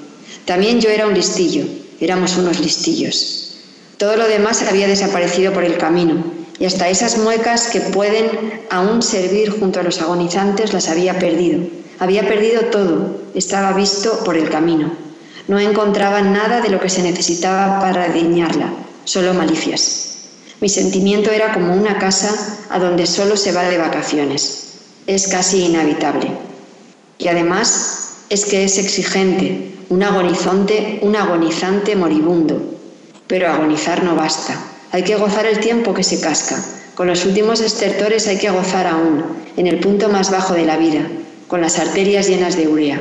También yo era un listillo, éramos unos listillos. Todo lo demás había desaparecido por el camino, y hasta esas muecas que pueden aún servir junto a los agonizantes las había perdido. Había perdido todo, estaba visto por el camino. No encontraba nada de lo que se necesitaba para diñarla, solo malicias. Mi sentimiento era como una casa a donde solo se va de vacaciones. Es casi inhabitable. Y además es que es exigente, un agonizante, un agonizante moribundo. Pero agonizar no basta. Hay que gozar el tiempo que se casca. Con los últimos estertores hay que gozar aún, en el punto más bajo de la vida, con las arterias llenas de urea.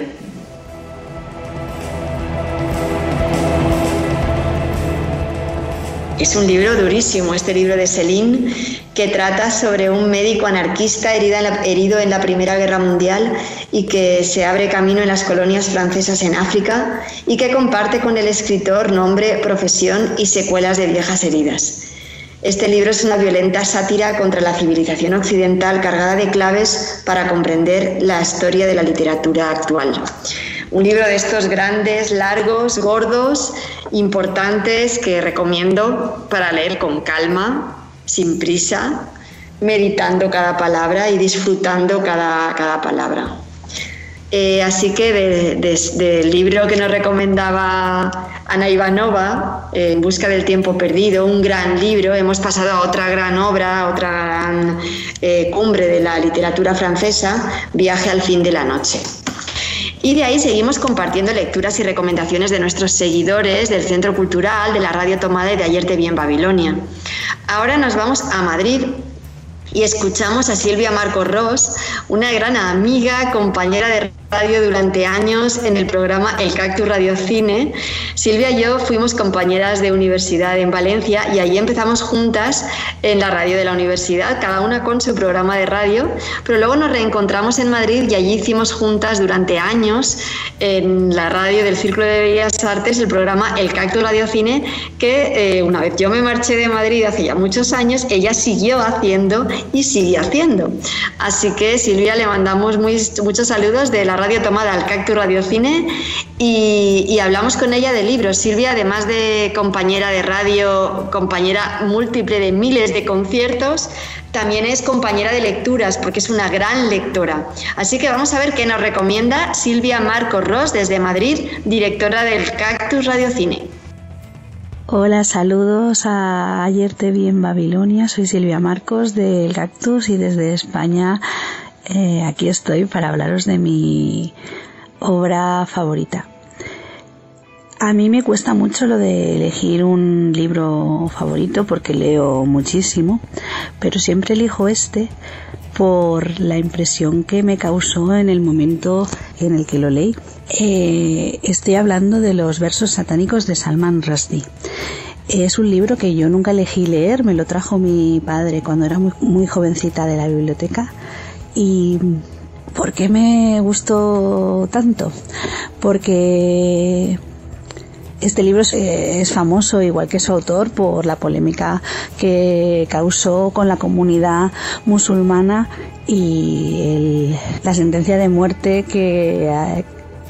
Es un libro durísimo, este libro de Céline, que trata sobre un médico anarquista herido en la Primera Guerra Mundial y que se abre camino en las colonias francesas en África y que comparte con el escritor nombre, profesión y secuelas de viejas heridas. Este libro es una violenta sátira contra la civilización occidental cargada de claves para comprender la historia de la literatura actual. Un libro de estos grandes, largos, gordos, importantes que recomiendo para leer con calma, sin prisa, meditando cada palabra y disfrutando cada, cada palabra. Eh, así que del libro que nos recomendaba Ana Ivanova, En busca del tiempo perdido, un gran libro, hemos pasado a otra gran obra, otra gran eh, cumbre de la literatura francesa, Viaje al fin de la noche. Y de ahí seguimos compartiendo lecturas y recomendaciones de nuestros seguidores del Centro Cultural, de la Radio Tomada y de Ayer te vi en Babilonia. Ahora nos vamos a Madrid y escuchamos a Silvia Marcos Ross, una gran amiga, compañera de radio durante años en el programa El Cactus Radio Cine. Silvia y yo fuimos compañeras de universidad en Valencia y allí empezamos juntas en la radio de la universidad, cada una con su programa de radio, pero luego nos reencontramos en Madrid y allí hicimos juntas durante años en la radio del Círculo de Bellas Artes el programa El Cactus Radio Cine, que eh, una vez yo me marché de Madrid hace ya muchos años, ella siguió haciendo y sigue haciendo. Así que Silvia le mandamos muy, muchos saludos de la radio tomada al Cactus Radio Cine y, y, hablamos con ella de libros. Silvia, además de compañera de radio, compañera múltiple de miles de conciertos, también es compañera de lecturas porque es una gran lectora. Así que vamos a ver qué nos recomienda Silvia Marcos Ross desde Madrid, directora del Cactus Radio Cine. Hola, saludos a Ayer te vi en Babilonia. Soy Silvia Marcos del Cactus y desde España eh, aquí estoy para hablaros de mi obra favorita. A mí me cuesta mucho lo de elegir un libro favorito porque leo muchísimo, pero siempre elijo este por la impresión que me causó en el momento en el que lo leí. Eh, estoy hablando de los versos satánicos de Salman Rushdie. Es un libro que yo nunca elegí leer, me lo trajo mi padre cuando era muy, muy jovencita de la biblioteca. ¿Y por qué me gustó tanto? Porque este libro es, famoso, igual que su autor, por la polémica que causó con la comunidad musulmana y la sentencia de muerte que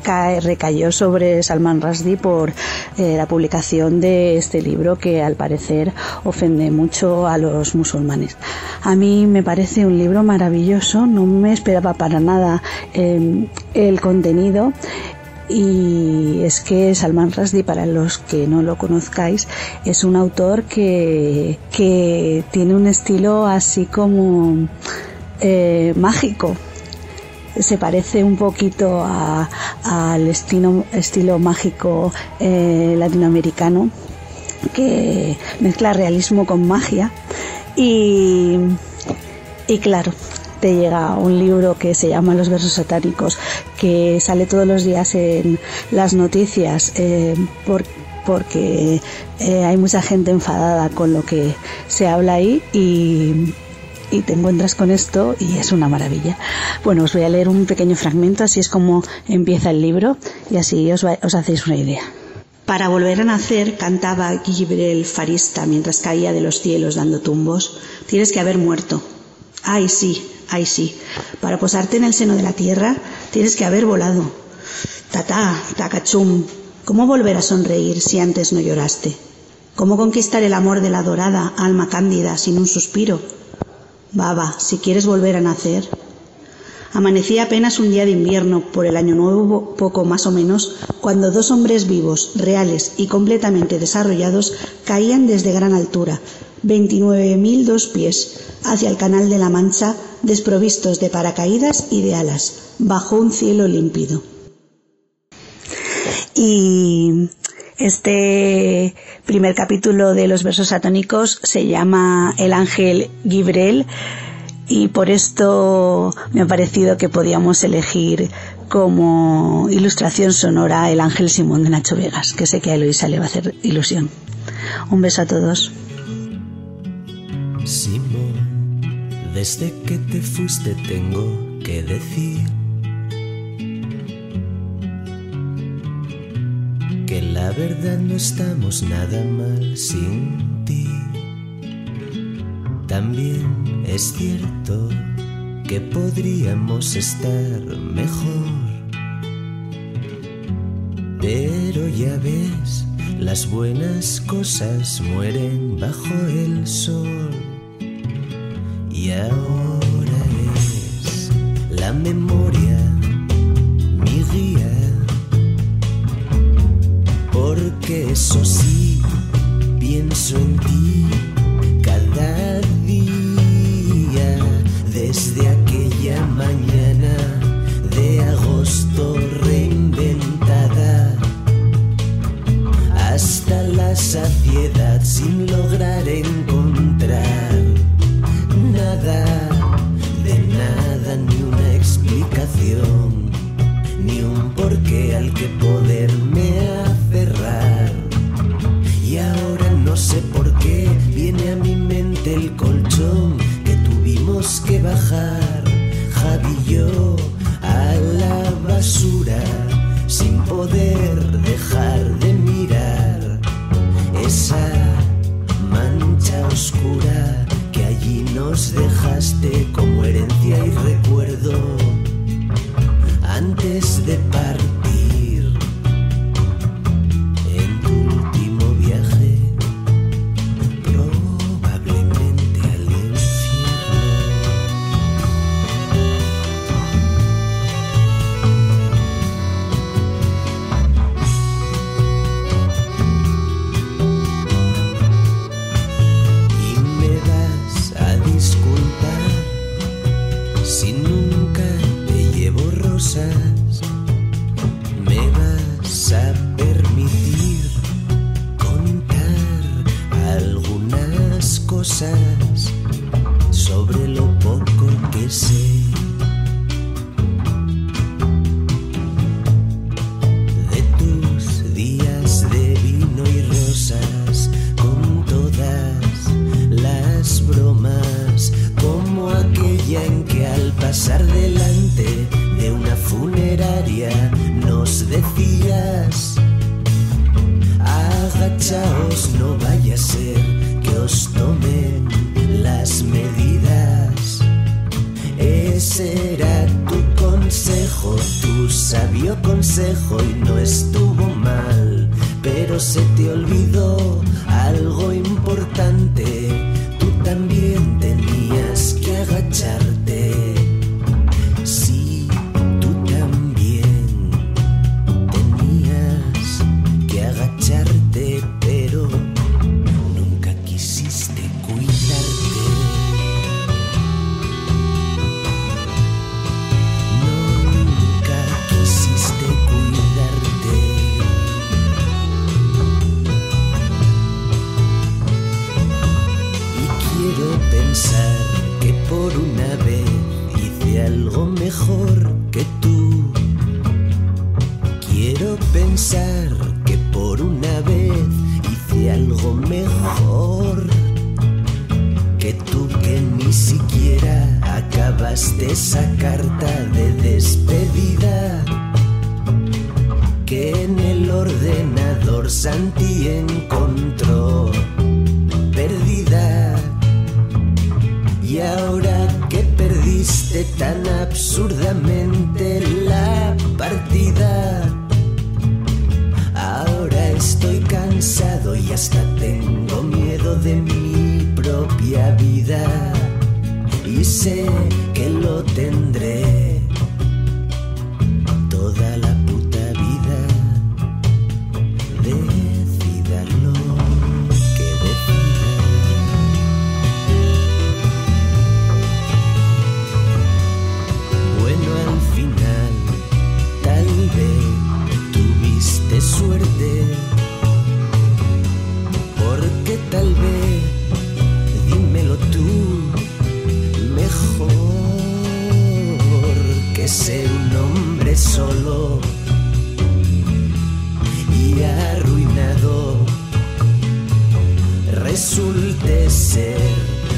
recayó sobre Salman Rushdie por eh, la publicación de este libro que al parecer ofende mucho a los musulmanes. A mí me parece un libro maravilloso, no me esperaba para nada eh, el contenido y es que Salman Rushdie, para los que no lo conozcáis, es un autor que, que tiene un estilo así como eh, mágico se parece un poquito al estilo, mágico eh, latinoamericano que mezcla realismo con magia. Y, y claro te llega un libro que se llama Los versos satánicos que sale todos los días en las noticias eh, porque eh, hay mucha gente enfadada con lo que se habla ahí y y te encuentras con esto y es una maravilla. Bueno, os voy a leer un pequeño fragmento, así es como empieza el libro y así os, os hacéis una idea. Para volver a nacer, cantaba Gibrel Farista mientras caía de los cielos dando tumbos. Tienes que haber muerto. Ay, sí, ay, sí. Para posarte en el seno de la tierra, tienes que haber volado. Tatá, tacachum. ¿Cómo volver a sonreír si antes no lloraste? ¿Cómo conquistar el amor de la dorada alma cándida sin un suspiro? Baba, si quieres volver a nacer. Amanecía apenas un día de invierno, por el año nuevo poco más o menos, cuando dos hombres vivos, reales y completamente desarrollados caían desde gran altura, veintinueve mil dos pies, hacia el canal de la Mancha, desprovistos de paracaídas y de alas, bajo un cielo límpido. Y este primer capítulo de los versos satónicos se llama El ángel Gibrel y por esto me ha parecido que podíamos elegir como ilustración sonora El ángel Simón de Nacho Vegas, que sé que a Eloisa le va a hacer ilusión. Un beso a todos. Simón, desde que te fuiste tengo que decir la verdad no estamos nada mal sin ti. También es cierto que podríamos estar mejor. Pero ya ves, las buenas cosas mueren bajo el sol. Y ahora es la memoria mi guía porque eso sí, pienso en ti cada día. Desde aquella mañana de agosto reinventada hasta la saciedad sin lograr encontrar nada de nada ni una explicación ni un porqué al que Javi y yo, a la basura, sin poder dejar de mirar esa mancha oscura que allí nos dejaste como herencia y recuerdo. Antes de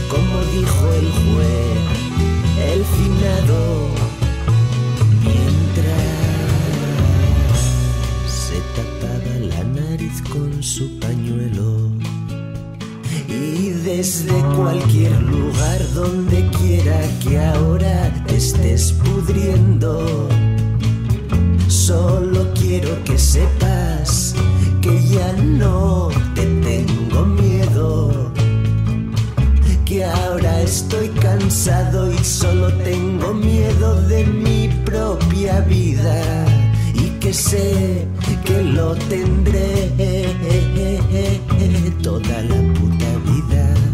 como dijo el juez, el finado, mientras se tapaba la nariz con su pañuelo. Y desde cualquier lugar, donde quiera que ahora te estés pudriendo, solo quiero que sepas que ya no te tengo miedo que ahora estoy cansado y solo tengo miedo de mi propia vida y que sé que lo tendré toda la puta vida.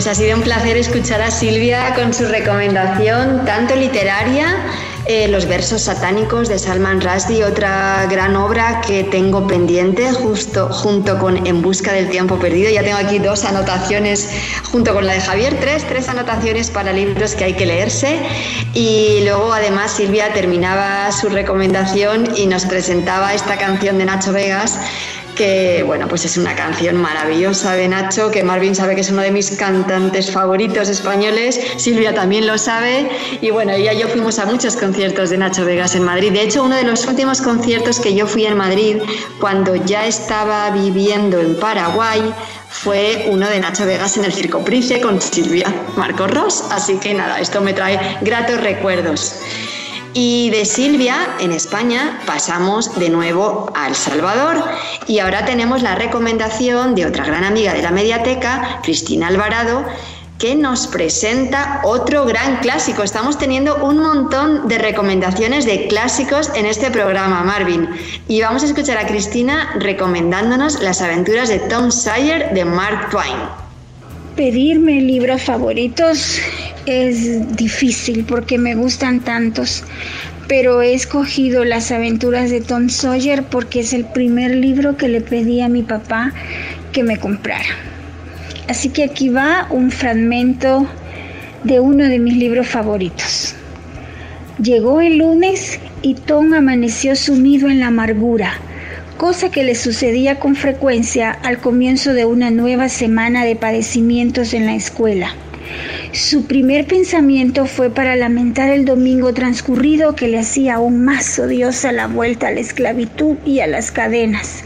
Pues ha sido un placer escuchar a Silvia con su recomendación, tanto literaria, eh, Los versos satánicos de Salman Rushdie, otra gran obra que tengo pendiente justo junto con En busca del tiempo perdido. Ya tengo aquí dos anotaciones junto con la de Javier, tres, tres anotaciones para libros que hay que leerse. Y luego además Silvia terminaba su recomendación y nos presentaba esta canción de Nacho Vegas que bueno, pues es una canción maravillosa de Nacho, que Marvin sabe que es uno de mis cantantes favoritos españoles, Silvia también lo sabe, y bueno, ella y yo fuimos a muchos conciertos de Nacho Vegas en Madrid. De hecho, uno de los últimos conciertos que yo fui en Madrid, cuando ya estaba viviendo en Paraguay, fue uno de Nacho Vegas en el Circo Price con Silvia Marcos Ross, así que nada, esto me trae gratos recuerdos. Y de Silvia, en España, pasamos de nuevo a El Salvador. Y ahora tenemos la recomendación de otra gran amiga de la mediateca, Cristina Alvarado, que nos presenta otro gran clásico. Estamos teniendo un montón de recomendaciones de clásicos en este programa, Marvin. Y vamos a escuchar a Cristina recomendándonos las aventuras de Tom Sawyer de Mark Twain. Pedirme libros favoritos es difícil porque me gustan tantos, pero he escogido Las aventuras de Tom Sawyer porque es el primer libro que le pedí a mi papá que me comprara. Así que aquí va un fragmento de uno de mis libros favoritos. Llegó el lunes y Tom amaneció sumido en la amargura cosa que le sucedía con frecuencia al comienzo de una nueva semana de padecimientos en la escuela. Su primer pensamiento fue para lamentar el domingo transcurrido que le hacía aún más odiosa la vuelta a la esclavitud y a las cadenas.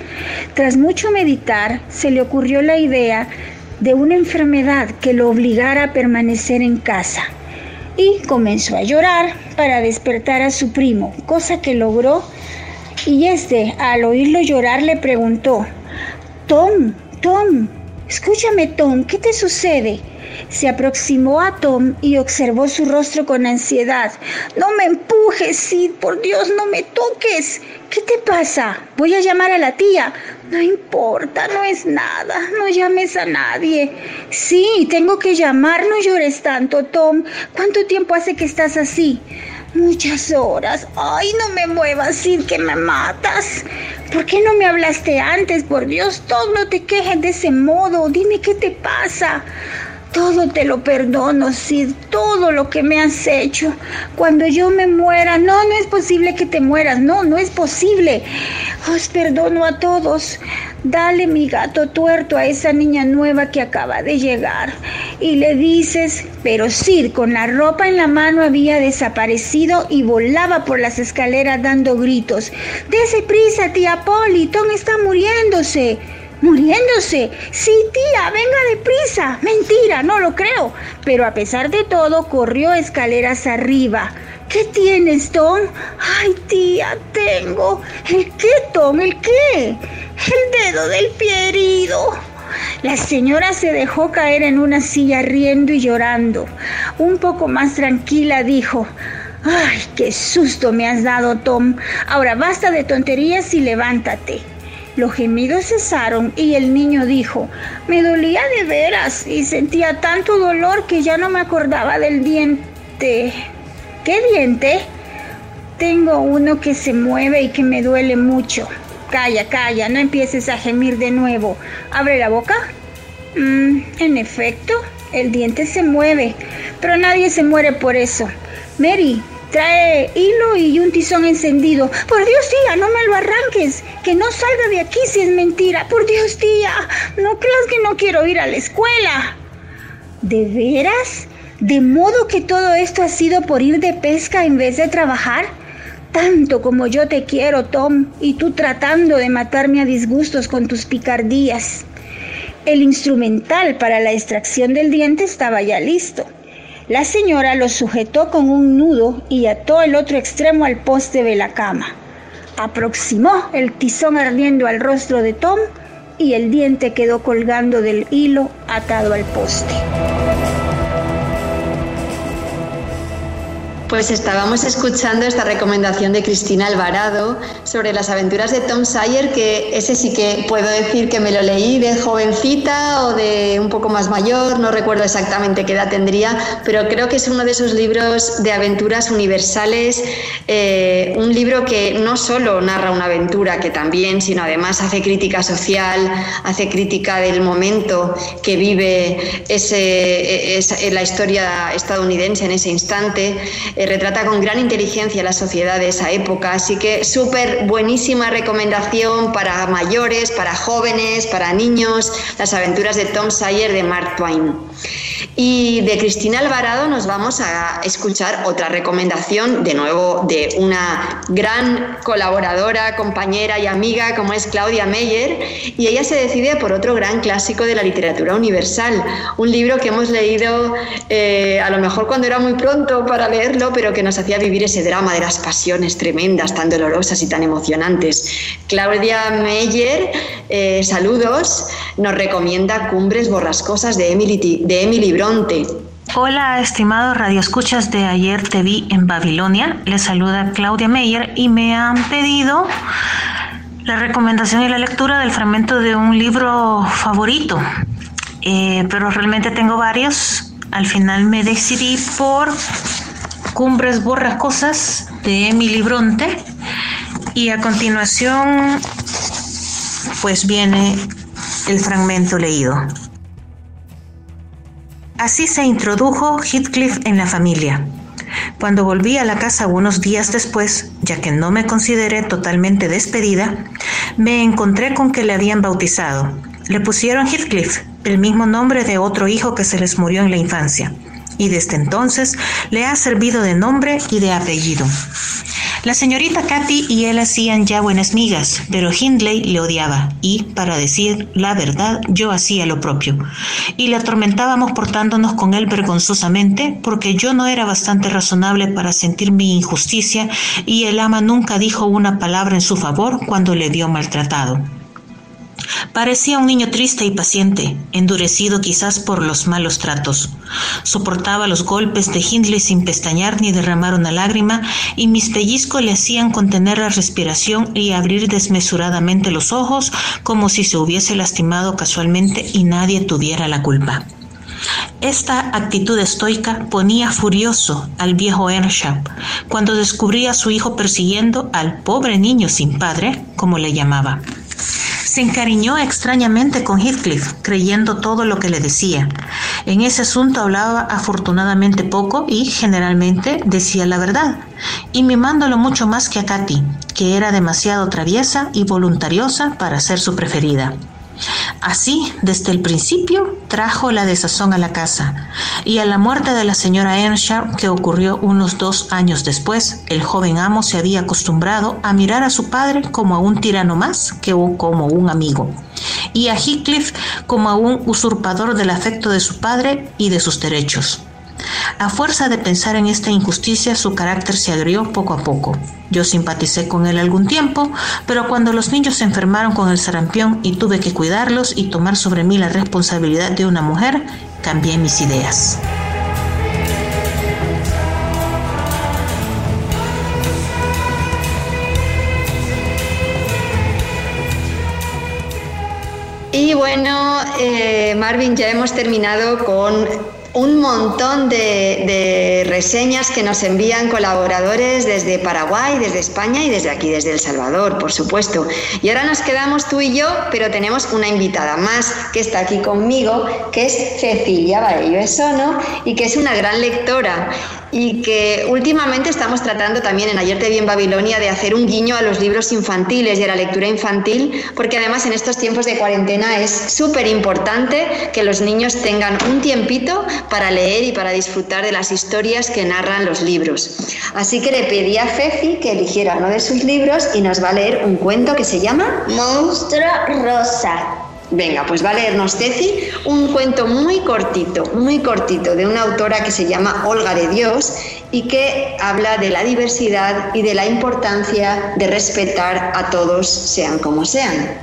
Tras mucho meditar, se le ocurrió la idea de una enfermedad que lo obligara a permanecer en casa y comenzó a llorar para despertar a su primo, cosa que logró y este, al oírlo llorar, le preguntó, Tom, Tom, escúchame Tom, ¿qué te sucede? Se aproximó a Tom y observó su rostro con ansiedad. No me empujes, Sid, por Dios, no me toques. ¿Qué te pasa? Voy a llamar a la tía. No importa, no es nada, no llames a nadie. Sí, tengo que llamar, no llores tanto, Tom. ¿Cuánto tiempo hace que estás así? Muchas horas. Ay, no me muevas, Sid, que me matas. ¿Por qué no me hablaste antes? Por Dios, Tom, no te quejes de ese modo. Dime qué te pasa. Todo te lo perdono, Sid, todo lo que me has hecho. Cuando yo me muera, no, no es posible que te mueras, no, no es posible. Os perdono a todos. Dale mi gato tuerto a esa niña nueva que acaba de llegar. Y le dices, pero Sid con la ropa en la mano había desaparecido y volaba por las escaleras dando gritos. Dese prisa, tía Polly, Tom está muriéndose. Muriéndose. Sí, tía, venga deprisa. Mentira, no lo creo. Pero a pesar de todo, corrió escaleras arriba. ¿Qué tienes, Tom? Ay, tía, tengo. ¿El qué, Tom? ¿El qué? El dedo del pie herido. La señora se dejó caer en una silla riendo y llorando. Un poco más tranquila dijo, Ay, qué susto me has dado, Tom. Ahora basta de tonterías y levántate. Los gemidos cesaron y el niño dijo, me dolía de veras y sentía tanto dolor que ya no me acordaba del diente. ¿Qué diente? Tengo uno que se mueve y que me duele mucho. Calla, calla, no empieces a gemir de nuevo. ¿Abre la boca? Mm, en efecto, el diente se mueve, pero nadie se muere por eso. Mary, Trae hilo y un tizón encendido. Por Dios, tía, no me lo arranques. Que no salga de aquí si es mentira. Por Dios, tía, no creas que no quiero ir a la escuela. ¿De veras? ¿De modo que todo esto ha sido por ir de pesca en vez de trabajar? Tanto como yo te quiero, Tom, y tú tratando de matarme a disgustos con tus picardías. El instrumental para la extracción del diente estaba ya listo. La señora lo sujetó con un nudo y ató el otro extremo al poste de la cama. Aproximó el tizón ardiendo al rostro de Tom y el diente quedó colgando del hilo atado al poste. Pues estábamos escuchando esta recomendación de Cristina Alvarado sobre las aventuras de Tom Sawyer, que ese sí que puedo decir que me lo leí de jovencita o de un poco más mayor, no recuerdo exactamente qué edad tendría, pero creo que es uno de esos libros de aventuras universales, eh, un libro que no solo narra una aventura, que también, sino además hace crítica social, hace crítica del momento que vive ese, la historia estadounidense en ese instante. Retrata con gran inteligencia la sociedad de esa época, así que súper buenísima recomendación para mayores, para jóvenes, para niños, las aventuras de Tom Sawyer de Mark Twain. Y de Cristina Alvarado nos vamos a escuchar otra recomendación, de nuevo, de una gran colaboradora, compañera y amiga como es Claudia Meyer, y ella se decide por otro gran clásico de la literatura universal, un libro que hemos leído eh, a lo mejor cuando era muy pronto para leerlo, pero que nos hacía vivir ese drama de las pasiones tremendas, tan dolorosas y tan emocionantes. Claudia Meyer, eh, saludos, nos recomienda Cumbres Borrascosas de Emily, de Emily Bronte. Hola, estimados radioescuchas de Ayer Te Vi en Babilonia. Les saluda Claudia Meyer y me han pedido la recomendación y la lectura del fragmento de un libro favorito. Eh, pero realmente tengo varios. Al final me decidí por Cumbres Borrascosas de Emily Bronte. Y a continuación, pues viene el fragmento leído. Así se introdujo Heathcliff en la familia. Cuando volví a la casa unos días después, ya que no me consideré totalmente despedida, me encontré con que le habían bautizado. Le pusieron Heathcliff, el mismo nombre de otro hijo que se les murió en la infancia y desde entonces le ha servido de nombre y de apellido. La señorita Cathy y él hacían ya buenas migas, pero Hindley le odiaba y, para decir la verdad, yo hacía lo propio. Y le atormentábamos portándonos con él vergonzosamente porque yo no era bastante razonable para sentir mi injusticia y el ama nunca dijo una palabra en su favor cuando le vio maltratado. Parecía un niño triste y paciente, endurecido quizás por los malos tratos. Soportaba los golpes de Hindley sin pestañear ni derramar una lágrima, y mis pellizcos le hacían contener la respiración y abrir desmesuradamente los ojos como si se hubiese lastimado casualmente y nadie tuviera la culpa. Esta actitud estoica ponía furioso al viejo Earnshaw cuando descubría a su hijo persiguiendo al pobre niño sin padre, como le llamaba. Se encariñó extrañamente con Heathcliff, creyendo todo lo que le decía. En ese asunto hablaba afortunadamente poco y generalmente decía la verdad, y mimándolo mucho más que a Katy, que era demasiado traviesa y voluntariosa para ser su preferida. Así, desde el principio, trajo la desazón a la casa, y a la muerte de la señora Earnshaw, que ocurrió unos dos años después, el joven amo se había acostumbrado a mirar a su padre como a un tirano más que como un amigo, y a Heathcliff como a un usurpador del afecto de su padre y de sus derechos. A fuerza de pensar en esta injusticia, su carácter se agrió poco a poco. Yo simpaticé con él algún tiempo, pero cuando los niños se enfermaron con el sarampión y tuve que cuidarlos y tomar sobre mí la responsabilidad de una mujer, cambié mis ideas. Y bueno, eh, Marvin, ya hemos terminado con un montón de, reseñas que nos envían colaboradores desde Paraguay, desde España y desde aquí, desde El Salvador, por supuesto. Y ahora nos quedamos tú y yo, pero tenemos una invitada más que está aquí conmigo, que es Cecilia Baello Esono y que es una gran lectora y que últimamente estamos tratando también en Ayer te vi en Babilonia de hacer un guiño a los libros infantiles y a la lectura infantil, porque además en estos tiempos de cuarentena es súper importante que los niños tengan un tiempito para leer y para disfrutar de las historias que narran los libros. Así que le pedí a Ceci que eligiera uno de sus libros y nos va a leer un cuento que se llama Monstruo Rosa. Venga, pues va a leernos Ceci un cuento muy cortito, muy cortito, de una autora que se llama Olga de Dios y que habla de la diversidad y de la importancia de respetar a todos, sean como sean.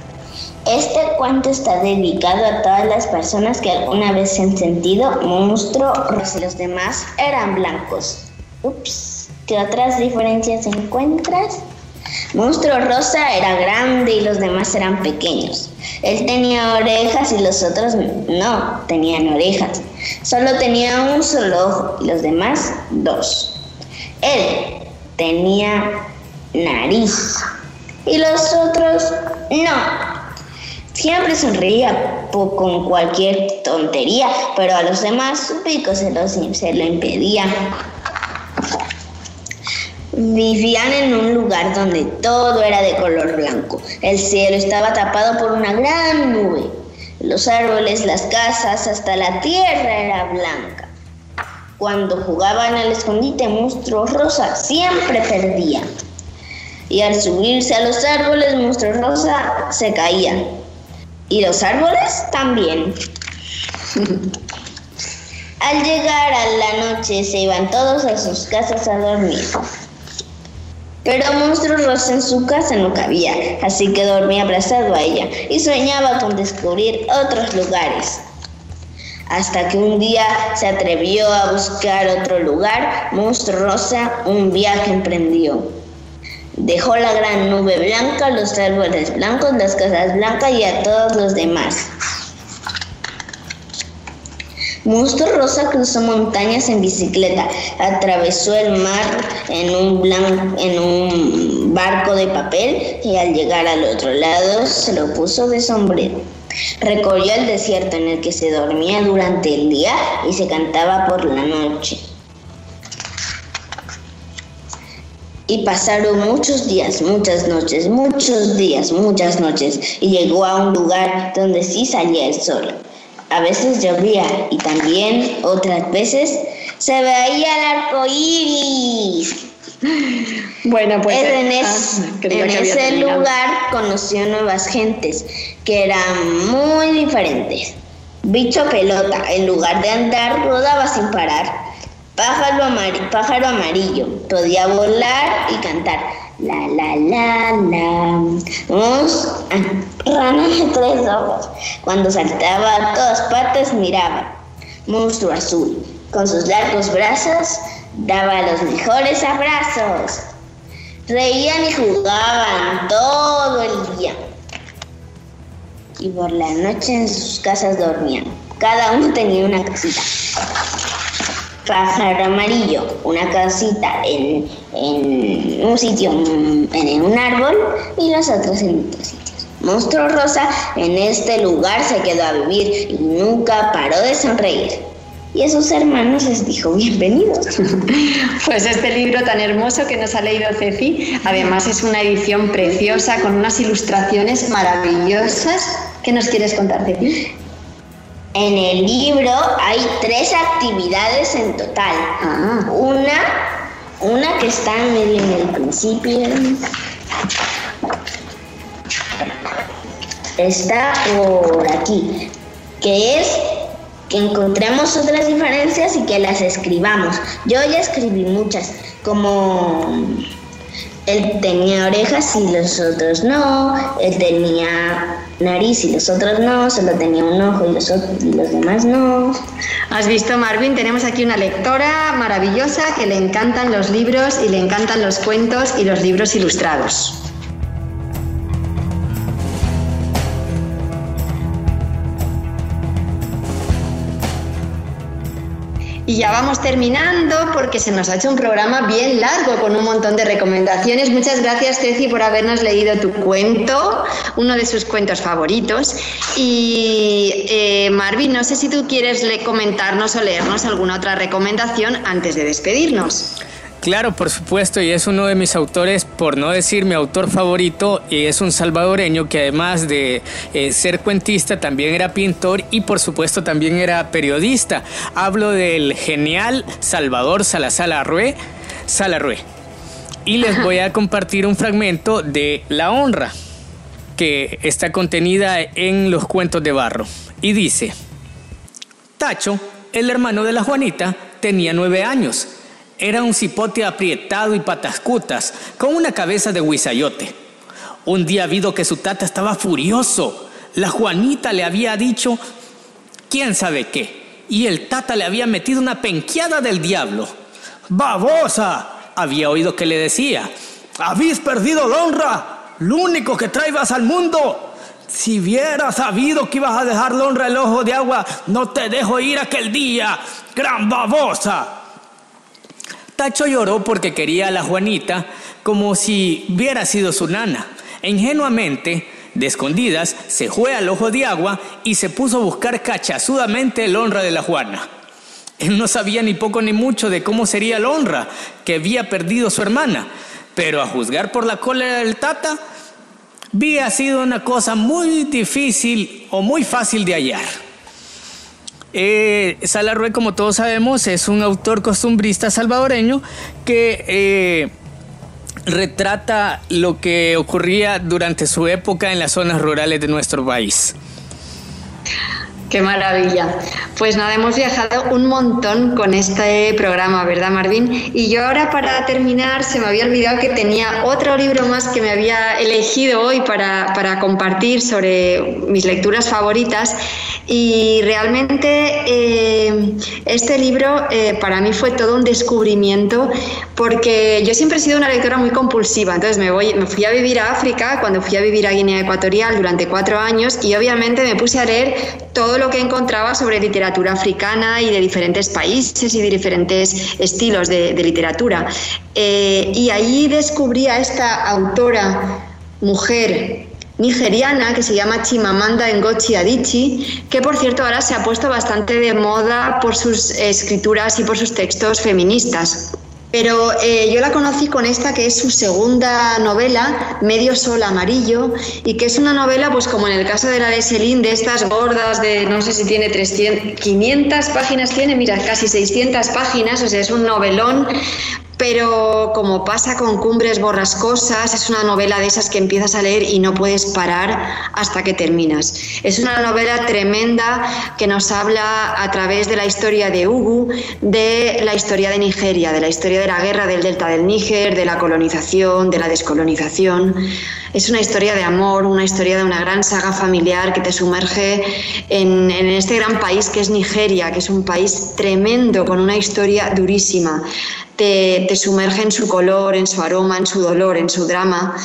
Este cuento está dedicado a todas las personas que alguna vez se han sentido monstruo y los demás eran blancos. Ups, ¿qué otras diferencias encuentras? Monstruo Rosa era grande y los demás eran pequeños. Él tenía orejas y los otros no tenían orejas. Solo tenía un solo ojo y los demás dos. Él tenía nariz y los otros no. Siempre sonreía con cualquier tontería, pero a los demás su pico se lo, se lo impedía. Vivían en un lugar donde todo era de color blanco. El cielo estaba tapado por una gran nube. Los árboles, las casas, hasta la tierra era blanca. Cuando jugaban al escondite monstruo rosa, siempre perdían. Y al subirse a los árboles, monstruo rosa se caían. Y los árboles también. al llegar a la noche se iban todos a sus casas a dormir. Pero Monstruo Rosa en su casa no cabía, así que dormía abrazado a ella y soñaba con descubrir otros lugares. Hasta que un día se atrevió a buscar otro lugar, Monstruo Rosa un viaje emprendió. Dejó la gran nube blanca, los árboles blancos, las casas blancas y a todos los demás. Monstruo Rosa cruzó montañas en bicicleta, atravesó el mar en un, en un barco de papel y al llegar al otro lado se lo puso de sombrero. Recorrió el desierto en el que se dormía durante el día y se cantaba por la noche. Y pasaron muchos días, muchas noches, muchos días, muchas noches, y llegó a un lugar donde sí salía el sol. A veces llovía y también otras veces se veía el arco iris. Bueno, pues en, ah, ese lugar conoció nuevas gentes que eran muy diferentes. Bicho pelota, en lugar de andar, rodaba sin parar. Pájaro, pájaro amarillo, podía volar y cantar. La, la, la, la. Unos rana de tres ojos. Cuando saltaba a todas partes miraba. Monstruo azul. Con sus largos brazos daba los mejores abrazos. Reían y jugaban todo el día. Y por la noche en sus casas dormían. Cada uno tenía una casita pájaro amarillo, una casita en, un sitio, en un árbol, y los otros en otros sitios. Monstruo Rosa en este lugar se quedó a vivir y nunca paró de sonreír. Y a sus hermanos les dijo bienvenidos. Pues este libro tan hermoso que nos ha leído Ceci, además es una edición preciosa con unas ilustraciones maravillosas. ¿Qué nos quieres contar, Ceci? En el libro hay tres actividades en total. Ah. Una, una que está medio en el principio. Está por aquí, que es que encontremos otras diferencias y que las escribamos. Yo ya escribí muchas, como él tenía orejas y los otros no, él tenía nariz y los otros no, solo tenía un ojo y los, y los demás no. Has visto, Marvin, tenemos aquí una lectora maravillosa que le encantan los libros y le encantan los cuentos y los libros ilustrados. Y ya vamos terminando porque se nos ha hecho un programa bien largo con un montón de recomendaciones. Muchas gracias, Ceci, por habernos leído tu cuento, uno de sus cuentos favoritos. Y eh, Marvin, no sé si tú quieres comentarnos o leernos alguna otra recomendación antes de despedirnos. Claro, por supuesto, y es uno de mis autores, por no decir mi autor favorito, y es un salvadoreño que además de eh, ser cuentista también era pintor y por supuesto también era periodista. Hablo del genial Salvador Salazar Arrué, Salarrué. Y les voy a compartir un fragmento de La Honra, que está contenida en los cuentos de barro. Y dice, Tacho, el hermano de la Juanita, tenía nueve años era un cipote aprietado y patascutas, con una cabeza de huizayote. Un día vido que su tata estaba furioso. La Juanita le había dicho, quién sabe qué, y el tata le había metido una penqueada del diablo. ¡Babosa! Había oído que le decía, habéis perdido la honra, lo único que traibas al mundo. Si hubieras sabido que ibas a dejar el ojo de agua, no te dejo ir aquel día, gran babosa. Tacho lloró porque quería a la Juanita como si hubiera sido su nana. Ingenuamente, de escondidas, se fue al ojo de agua y se puso a buscar cachazudamente el honra de la Juana. Él no sabía ni poco ni mucho de cómo sería el honra que había perdido su hermana, pero a juzgar por la cólera del tata, había sido una cosa muy difícil o muy fácil de hallar. Eh, como todos sabemos, es un autor costumbrista salvadoreño que eh, retrata lo que ocurría durante su época en las zonas rurales de nuestro país. Qué maravilla. Pues nada, hemos viajado un montón con este programa, ¿verdad, Marvin? Y yo ahora para terminar se me había olvidado que tenía otro libro más que me había elegido hoy para, compartir sobre mis lecturas favoritas. Y realmente eh, este libro eh, para mí fue todo un descubrimiento porque yo siempre he sido una lectora muy compulsiva. Entonces me, voy, me fui a vivir a África cuando fui a vivir a Guinea Ecuatorial durante cuatro años y obviamente me puse a leer todo lo que encontraba sobre literatura africana y de diferentes países y de diferentes estilos de, literatura. Eh, y ahí descubrí a esta autora, mujer, nigeriana que se llama Chimamanda Ngozi Adichie, que por cierto ahora se ha puesto bastante de moda por sus escrituras y por sus textos feministas. Pero eh, yo la conocí con esta que es su segunda novela, Medio Sol Amarillo, y que es una novela, pues como en el caso de la de Celine, de estas gordas de, no sé si tiene 300, 500 páginas, tiene, mira, casi 600 páginas, o sea, es un novelón pero como pasa con Cumbres Borrascosas, es una novela de esas que empiezas a leer y no puedes parar hasta que terminas. Es una novela tremenda que nos habla a través de la historia de Ugu, de la historia de Nigeria, de la historia de la guerra del delta del Níger, de la colonización, de la descolonización. Es una historia de amor, una historia de una gran saga familiar que te sumerge en, en este gran país que es Nigeria, que es un país tremendo, con una historia durísima te, sumerge en su color, en su aroma, en su dolor, en su drama.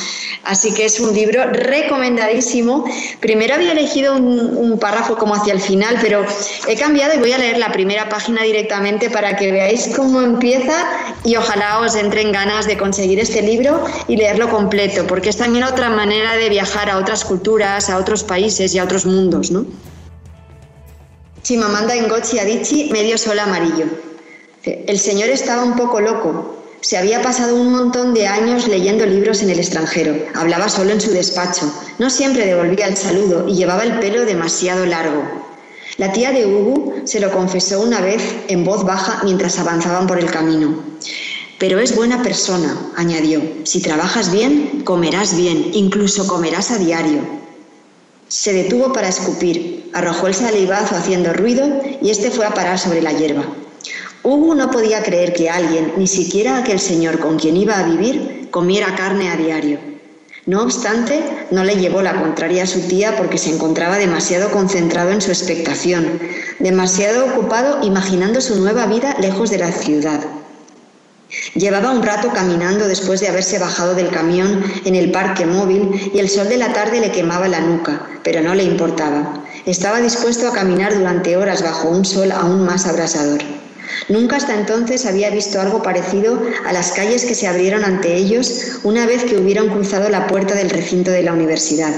Así que es un libro recomendadísimo. Primero había elegido un, párrafo como hacia el final, pero he cambiado y voy a leer la primera página directamente para que veáis cómo empieza y ojalá os entren ganas de conseguir este libro y leerlo completo, porque es también otra manera de viajar a otras culturas, a otros países y a otros mundos, ¿no? Chimamanda Ngozi Adichie, Medio Sol Amarillo. El señor estaba un poco loco. Se había pasado un montón de años leyendo libros en el extranjero. Hablaba solo en su despacho. No siempre devolvía el saludo y llevaba el pelo demasiado largo. La tía de Hugo se lo confesó una vez en voz baja mientras avanzaban por el camino. Pero es buena persona, añadió. Si trabajas bien, comerás bien, incluso comerás a diario. Se detuvo para escupir, arrojó el salivazo haciendo ruido y este fue a parar sobre la hierba. Hugo no podía creer que alguien, ni siquiera aquel señor con quien iba a vivir, comiera carne a diario. No obstante, no le llevó la contraria a su tía porque se encontraba demasiado concentrado en su expectación, demasiado ocupado imaginando su nueva vida lejos de la ciudad. Llevaba un rato caminando después de haberse bajado del camión en el parque móvil y el sol de la tarde le quemaba la nuca, pero no le importaba. Estaba dispuesto a caminar durante horas bajo un sol aún más abrasador. Nunca hasta entonces había visto algo parecido a las calles que se abrieron ante ellos una vez que hubieron cruzado la puerta del recinto de la universidad.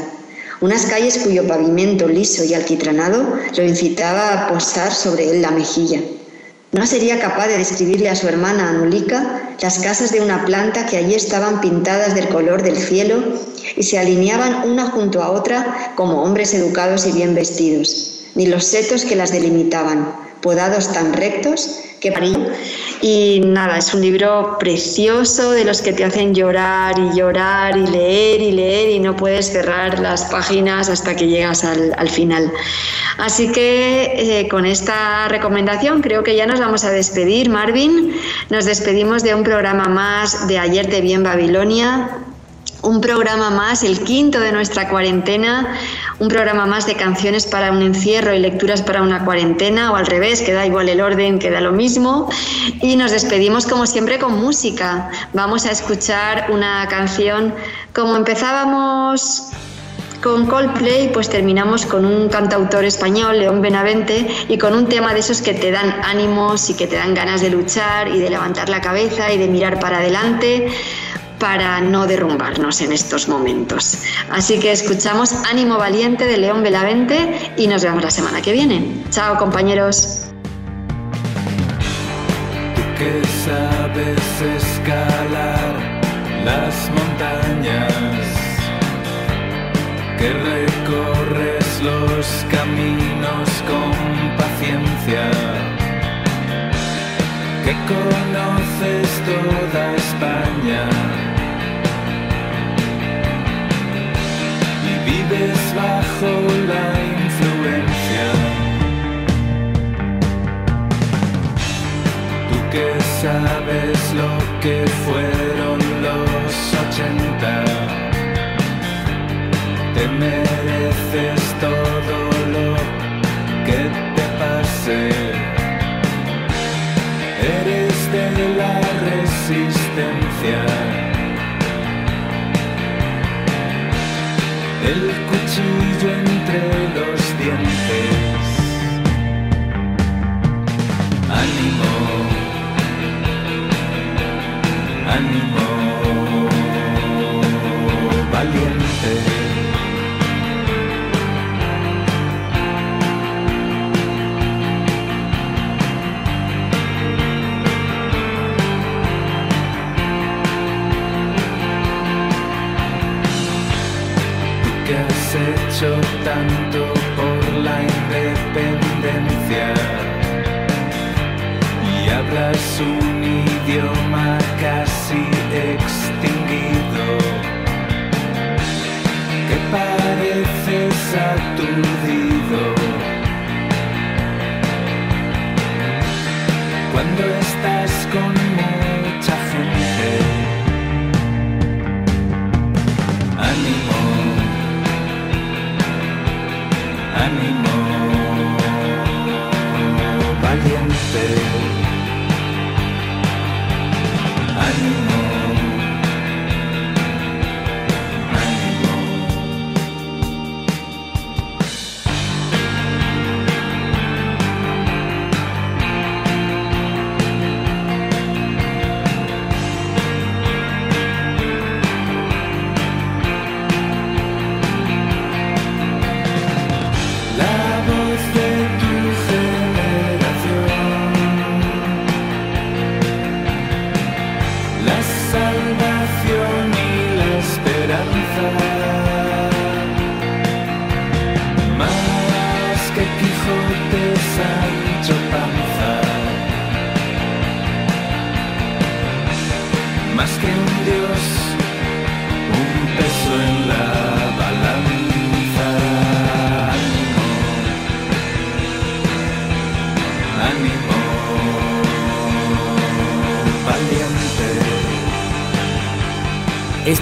Unas calles cuyo pavimento liso y alquitranado lo incitaba a posar sobre él la mejilla. No sería capaz de describirle a su hermana Anulika las casas de una planta que allí estaban pintadas del color del cielo y se alineaban una junto a otra como hombres educados y bien vestidos, ni los setos que las delimitaban, podados tan rectos que Y nada, es un libro precioso de los que te hacen llorar y llorar y leer y leer y no puedes cerrar las páginas hasta que llegas al, final. Así que eh, con esta recomendación creo que ya nos vamos a despedir, Marvin. Nos despedimos de un programa más de Ayer de Bien Babilonia un programa más, el quinto de nuestra cuarentena, un programa más de canciones para un encierro y lecturas para una cuarentena, o al revés, que da igual el orden, queda lo mismo. Y nos despedimos como siempre con música. Vamos a escuchar una canción como empezábamos con Coldplay, pues terminamos con un cantautor español, León Benavente, y con un tema de esos que te dan ánimos y que te dan ganas de luchar y de levantar la cabeza y de mirar para adelante para no derrumbarnos en estos momentos. Así que escuchamos Ánimo Valiente de León Belavente y nos vemos la semana que viene. Chao compañeros. Tú que sabes escalar las montañas, que recorres los caminos con paciencia, que conoces toda España vives bajo la influencia. Tú que sabes lo que fueron los ochenta, te mereces todo lo que te pase. Eres de la resistencia. El cuchillo entre los dientes. Ánimo, ánimo, valiente. Tanto por la independencia. Y hablas un idioma casi extinguido que pareces aturdido